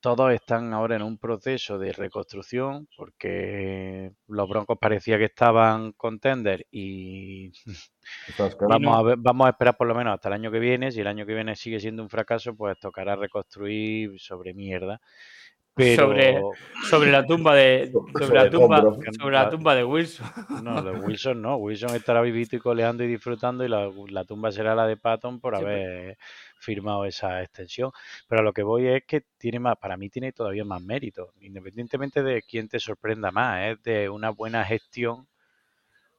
todos están ahora en un proceso de reconstrucción porque los Broncos parecía que estaban contender y. Vamos a, ver, vamos a esperar por lo menos hasta el año que viene. Si el año que viene sigue siendo un fracaso, pues tocará reconstruir sobre mierda. Pero Sobre- Sobre la tumba de. Sobre Sobre la tumba, escombros. sobre la tumba de Wilson. no, de Wilson no. Wilson estará vivito y coleando y disfrutando y la, la tumba será la de Patton por Sí, pero- haber firmado esa extensión. Pero a lo que voy es que tiene más, para mí tiene todavía más mérito, independientemente de quién te sorprenda más, es de una buena gestión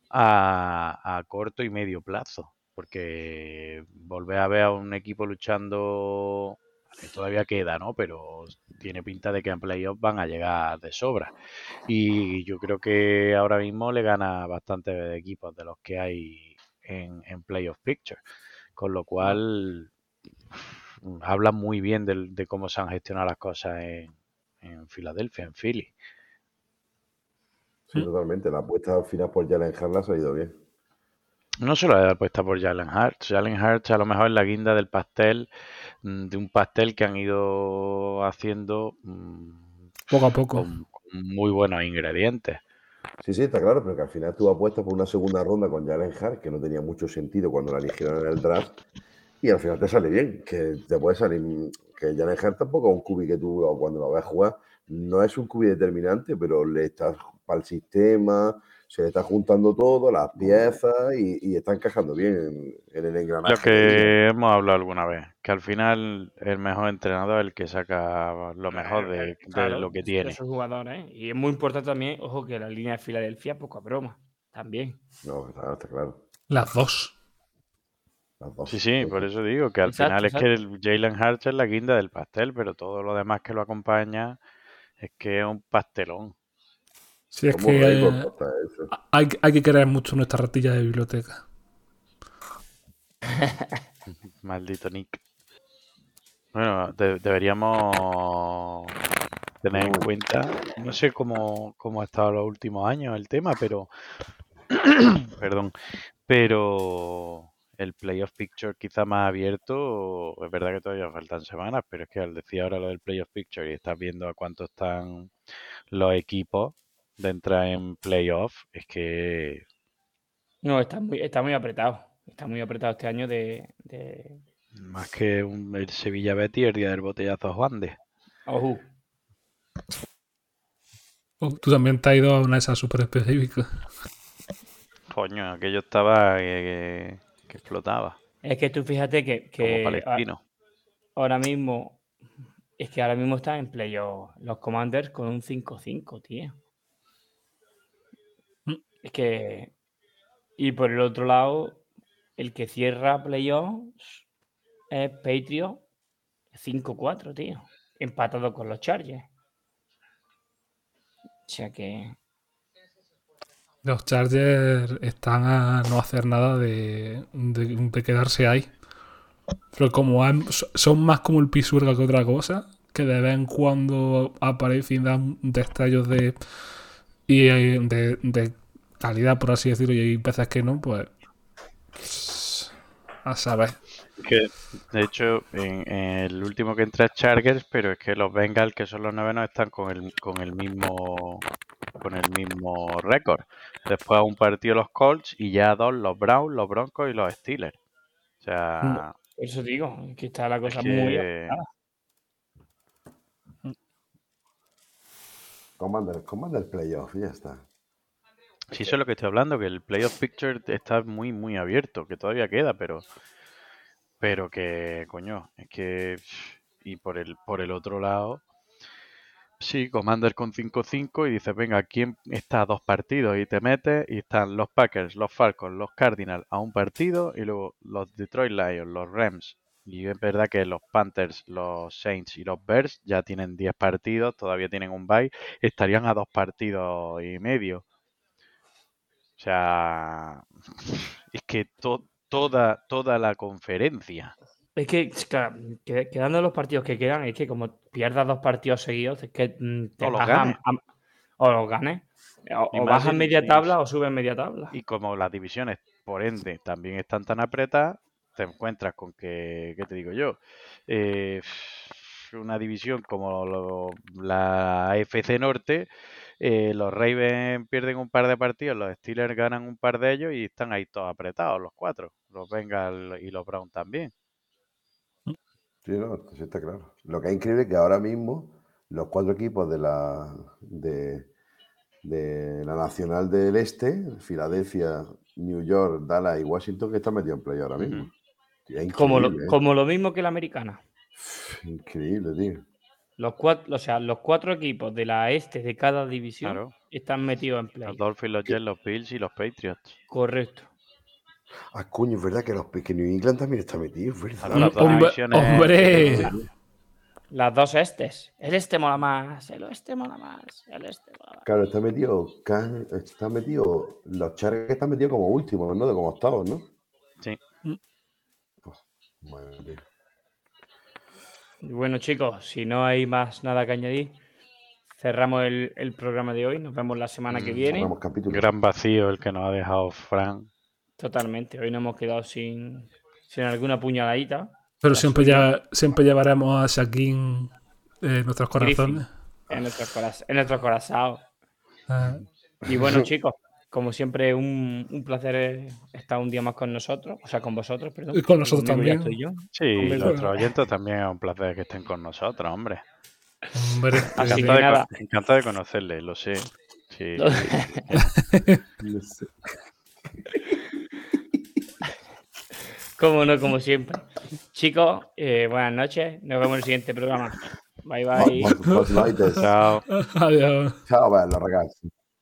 a, a corto y medio plazo. Porque volver a ver a un equipo luchando, todavía queda, ¿no? Pero tiene pinta de que en playoffs van a llegar de sobra. Y yo creo que ahora mismo le gana bastantes equipos de los que hay en, en Playoff Picture. Con lo cual, habla muy bien de, cómo se han gestionado las cosas en, en Filadelfia, en Philly. Sí, totalmente. La apuesta al final por Jalen Harlan ha ido bien. No solo la apuesta por Jalen Hurts. Jalen Hurts a lo mejor es la guinda del pastel, mm, de un pastel que han ido haciendo mm, Poco a poco. con, con muy buenos ingredientes. Sí, sí, está claro, pero que al final tú apuestas por una segunda ronda con Jalen Hart, que no tenía mucho sentido cuando la eligieron en el draft, y al final te sale bien, que te puede salir, que Jalen Hart tampoco es un cubi que tú cuando lo ves jugar, no es un cubi determinante, pero le estás para el sistema, se le está juntando todo, las piezas, y, y está encajando bien en, en el engranaje. Lo que hemos hablado alguna vez, que al final el mejor entrenador es el que saca lo mejor de, de Claro, lo que tiene. esos jugadores. ¿eh? Y es muy importante también, ojo, que la línea de Filadelfia, poca broma. También. No, está, está claro. Las dos. Las dos. Sí, sí, por eso digo que al Exacto, final es que el Jalen Hurts es la guinda del pastel, pero todo lo demás que lo acompaña es que es un pastelón. Sí, es que eh, hay, hay que querer mucho nuestra ratilla de biblioteca. Maldito Nick. Bueno, de- deberíamos tener en cuenta, no sé cómo, cómo ha estado los últimos años el tema, pero, perdón, pero el playoff picture quizá más abierto, es verdad que todavía faltan semanas, pero es que al decir ahora lo del playoff picture y estás viendo a cuánto están los equipos de entrar en playoff, es que No, está muy, está muy apretado. Está muy apretado este año de. de... más que un- el Sevilla Betty el día del botellazo Juan de. Ojú. Oh, tú también te has ido a una de esas súper específicas. Coño, aquello estaba que, que- que explotaba, Es que tú fíjate que, que como palestino. ahora mismo. Es que ahora mismo están en playoff los Commanders con un 5-5, tío. Mm. Es que. Y por el otro lado, el que cierra playoffs es Patriot 5-4, tío. Empatado con los Chargers. O sea que. Los Chargers están a no hacer nada de, de- quedarse ahí. Pero como son más como el Pisuerga que otra cosa, que de vez en cuando aparecen dan destellos de, y, eh, de, calidad, por así decirlo, y hay veces que no, pues. A saber. Que, de hecho, el último que entra es Chargers, pero es que los Bengals, que son los novenos, están con el, con el mismo con el mismo récord. Después a un partido los Colts y ya a dos los Browns, los Broncos y los Steelers. O sea, Por eso digo, que está la cosa es muy. que apretada. Commander, Commander Playoff, y ya está. sí, eso es lo que estoy hablando, que el playoff picture está muy, muy abierto, que todavía queda, pero pero que, coño, es que y por el por el otro lado Sí, Commander con 5-5 y dices, venga, ¿quién está a dos partidos? Y te metes y están los Packers, los Falcons, los Cardinals a un partido y luego los Detroit Lions, los Rams. Y es verdad que los Panthers, los Saints y los Bears ya tienen 10 partidos, todavía tienen un bye, estarían a dos partidos y medio. O sea, es que to- toda, toda la conferencia. Es que, claro, que- quedando los partidos que quedan, es que como pierdas dos partidos seguidos, es que mm, te O los ganes. a- o los ganes. O, Y o más bajas media tabla o subes media tabla. Y como las divisiones, por ende, también están tan apretadas, te encuentras con que, ¿qué te digo yo? Eh, una división como lo- la AFC Norte, eh, los Ravens pierden un par de partidos, los Steelers ganan un par de ellos y están ahí todos apretados, los cuatro. Los Bengals y los Browns también. Sí, no, sí está claro. Lo que es increíble es que ahora mismo los cuatro equipos de la de, de la Nacional del Este, Filadelfia, New York, Dallas y Washington, que están metidos en play ahora mismo. Tío, Como lo, ¿eh? como lo mismo que la americana. Increíble, tío. Los cuatro, o sea, los cuatro equipos de la este de cada división Claro. están metidos en play. Los Dolphins, los Jets, los Bills y los Patriots. Correcto. Ah, coño, es verdad que, los, que New England también está metido, verdad. Las dos Hombre, divisiones- hombre. Las dos estes. El este mola más, el oeste mola más, el este mola más. Claro, está metido, Can- está metido, los Chargers están metidos como últimos, ¿no? De como octavos, ¿no? Sí. Madre mía. Y Bueno, chicos, si no hay más nada que añadir, cerramos el, el programa de hoy. Nos vemos la semana que Mm, viene. Gran vacío el que nos ha dejado Fran. Totalmente. Hoy nos hemos quedado sin, sin alguna puñaladita. Pero La siempre, ya, siempre llevaremos a Shaquín en nuestros corazones. En nuestros coraz- en nuestros corazones. Ah, Y bueno, chicos, como siempre, un, un placer estar un día más con nosotros, o sea, con vosotros, perdón. Y con nosotros también. estoy yo. Sí, nuestros oyentes también es un placer que estén con nosotros, hombre. hombre, Así que Encantado, de, nada. encantado de conocerle, lo sé. Sí. Sé. Como no, como siempre. Chicos, eh, buenas noches. Nos vemos en el siguiente programa. Bye bye. Buzz Lighters. Chao. adiós. Ciao, bello ragazzi.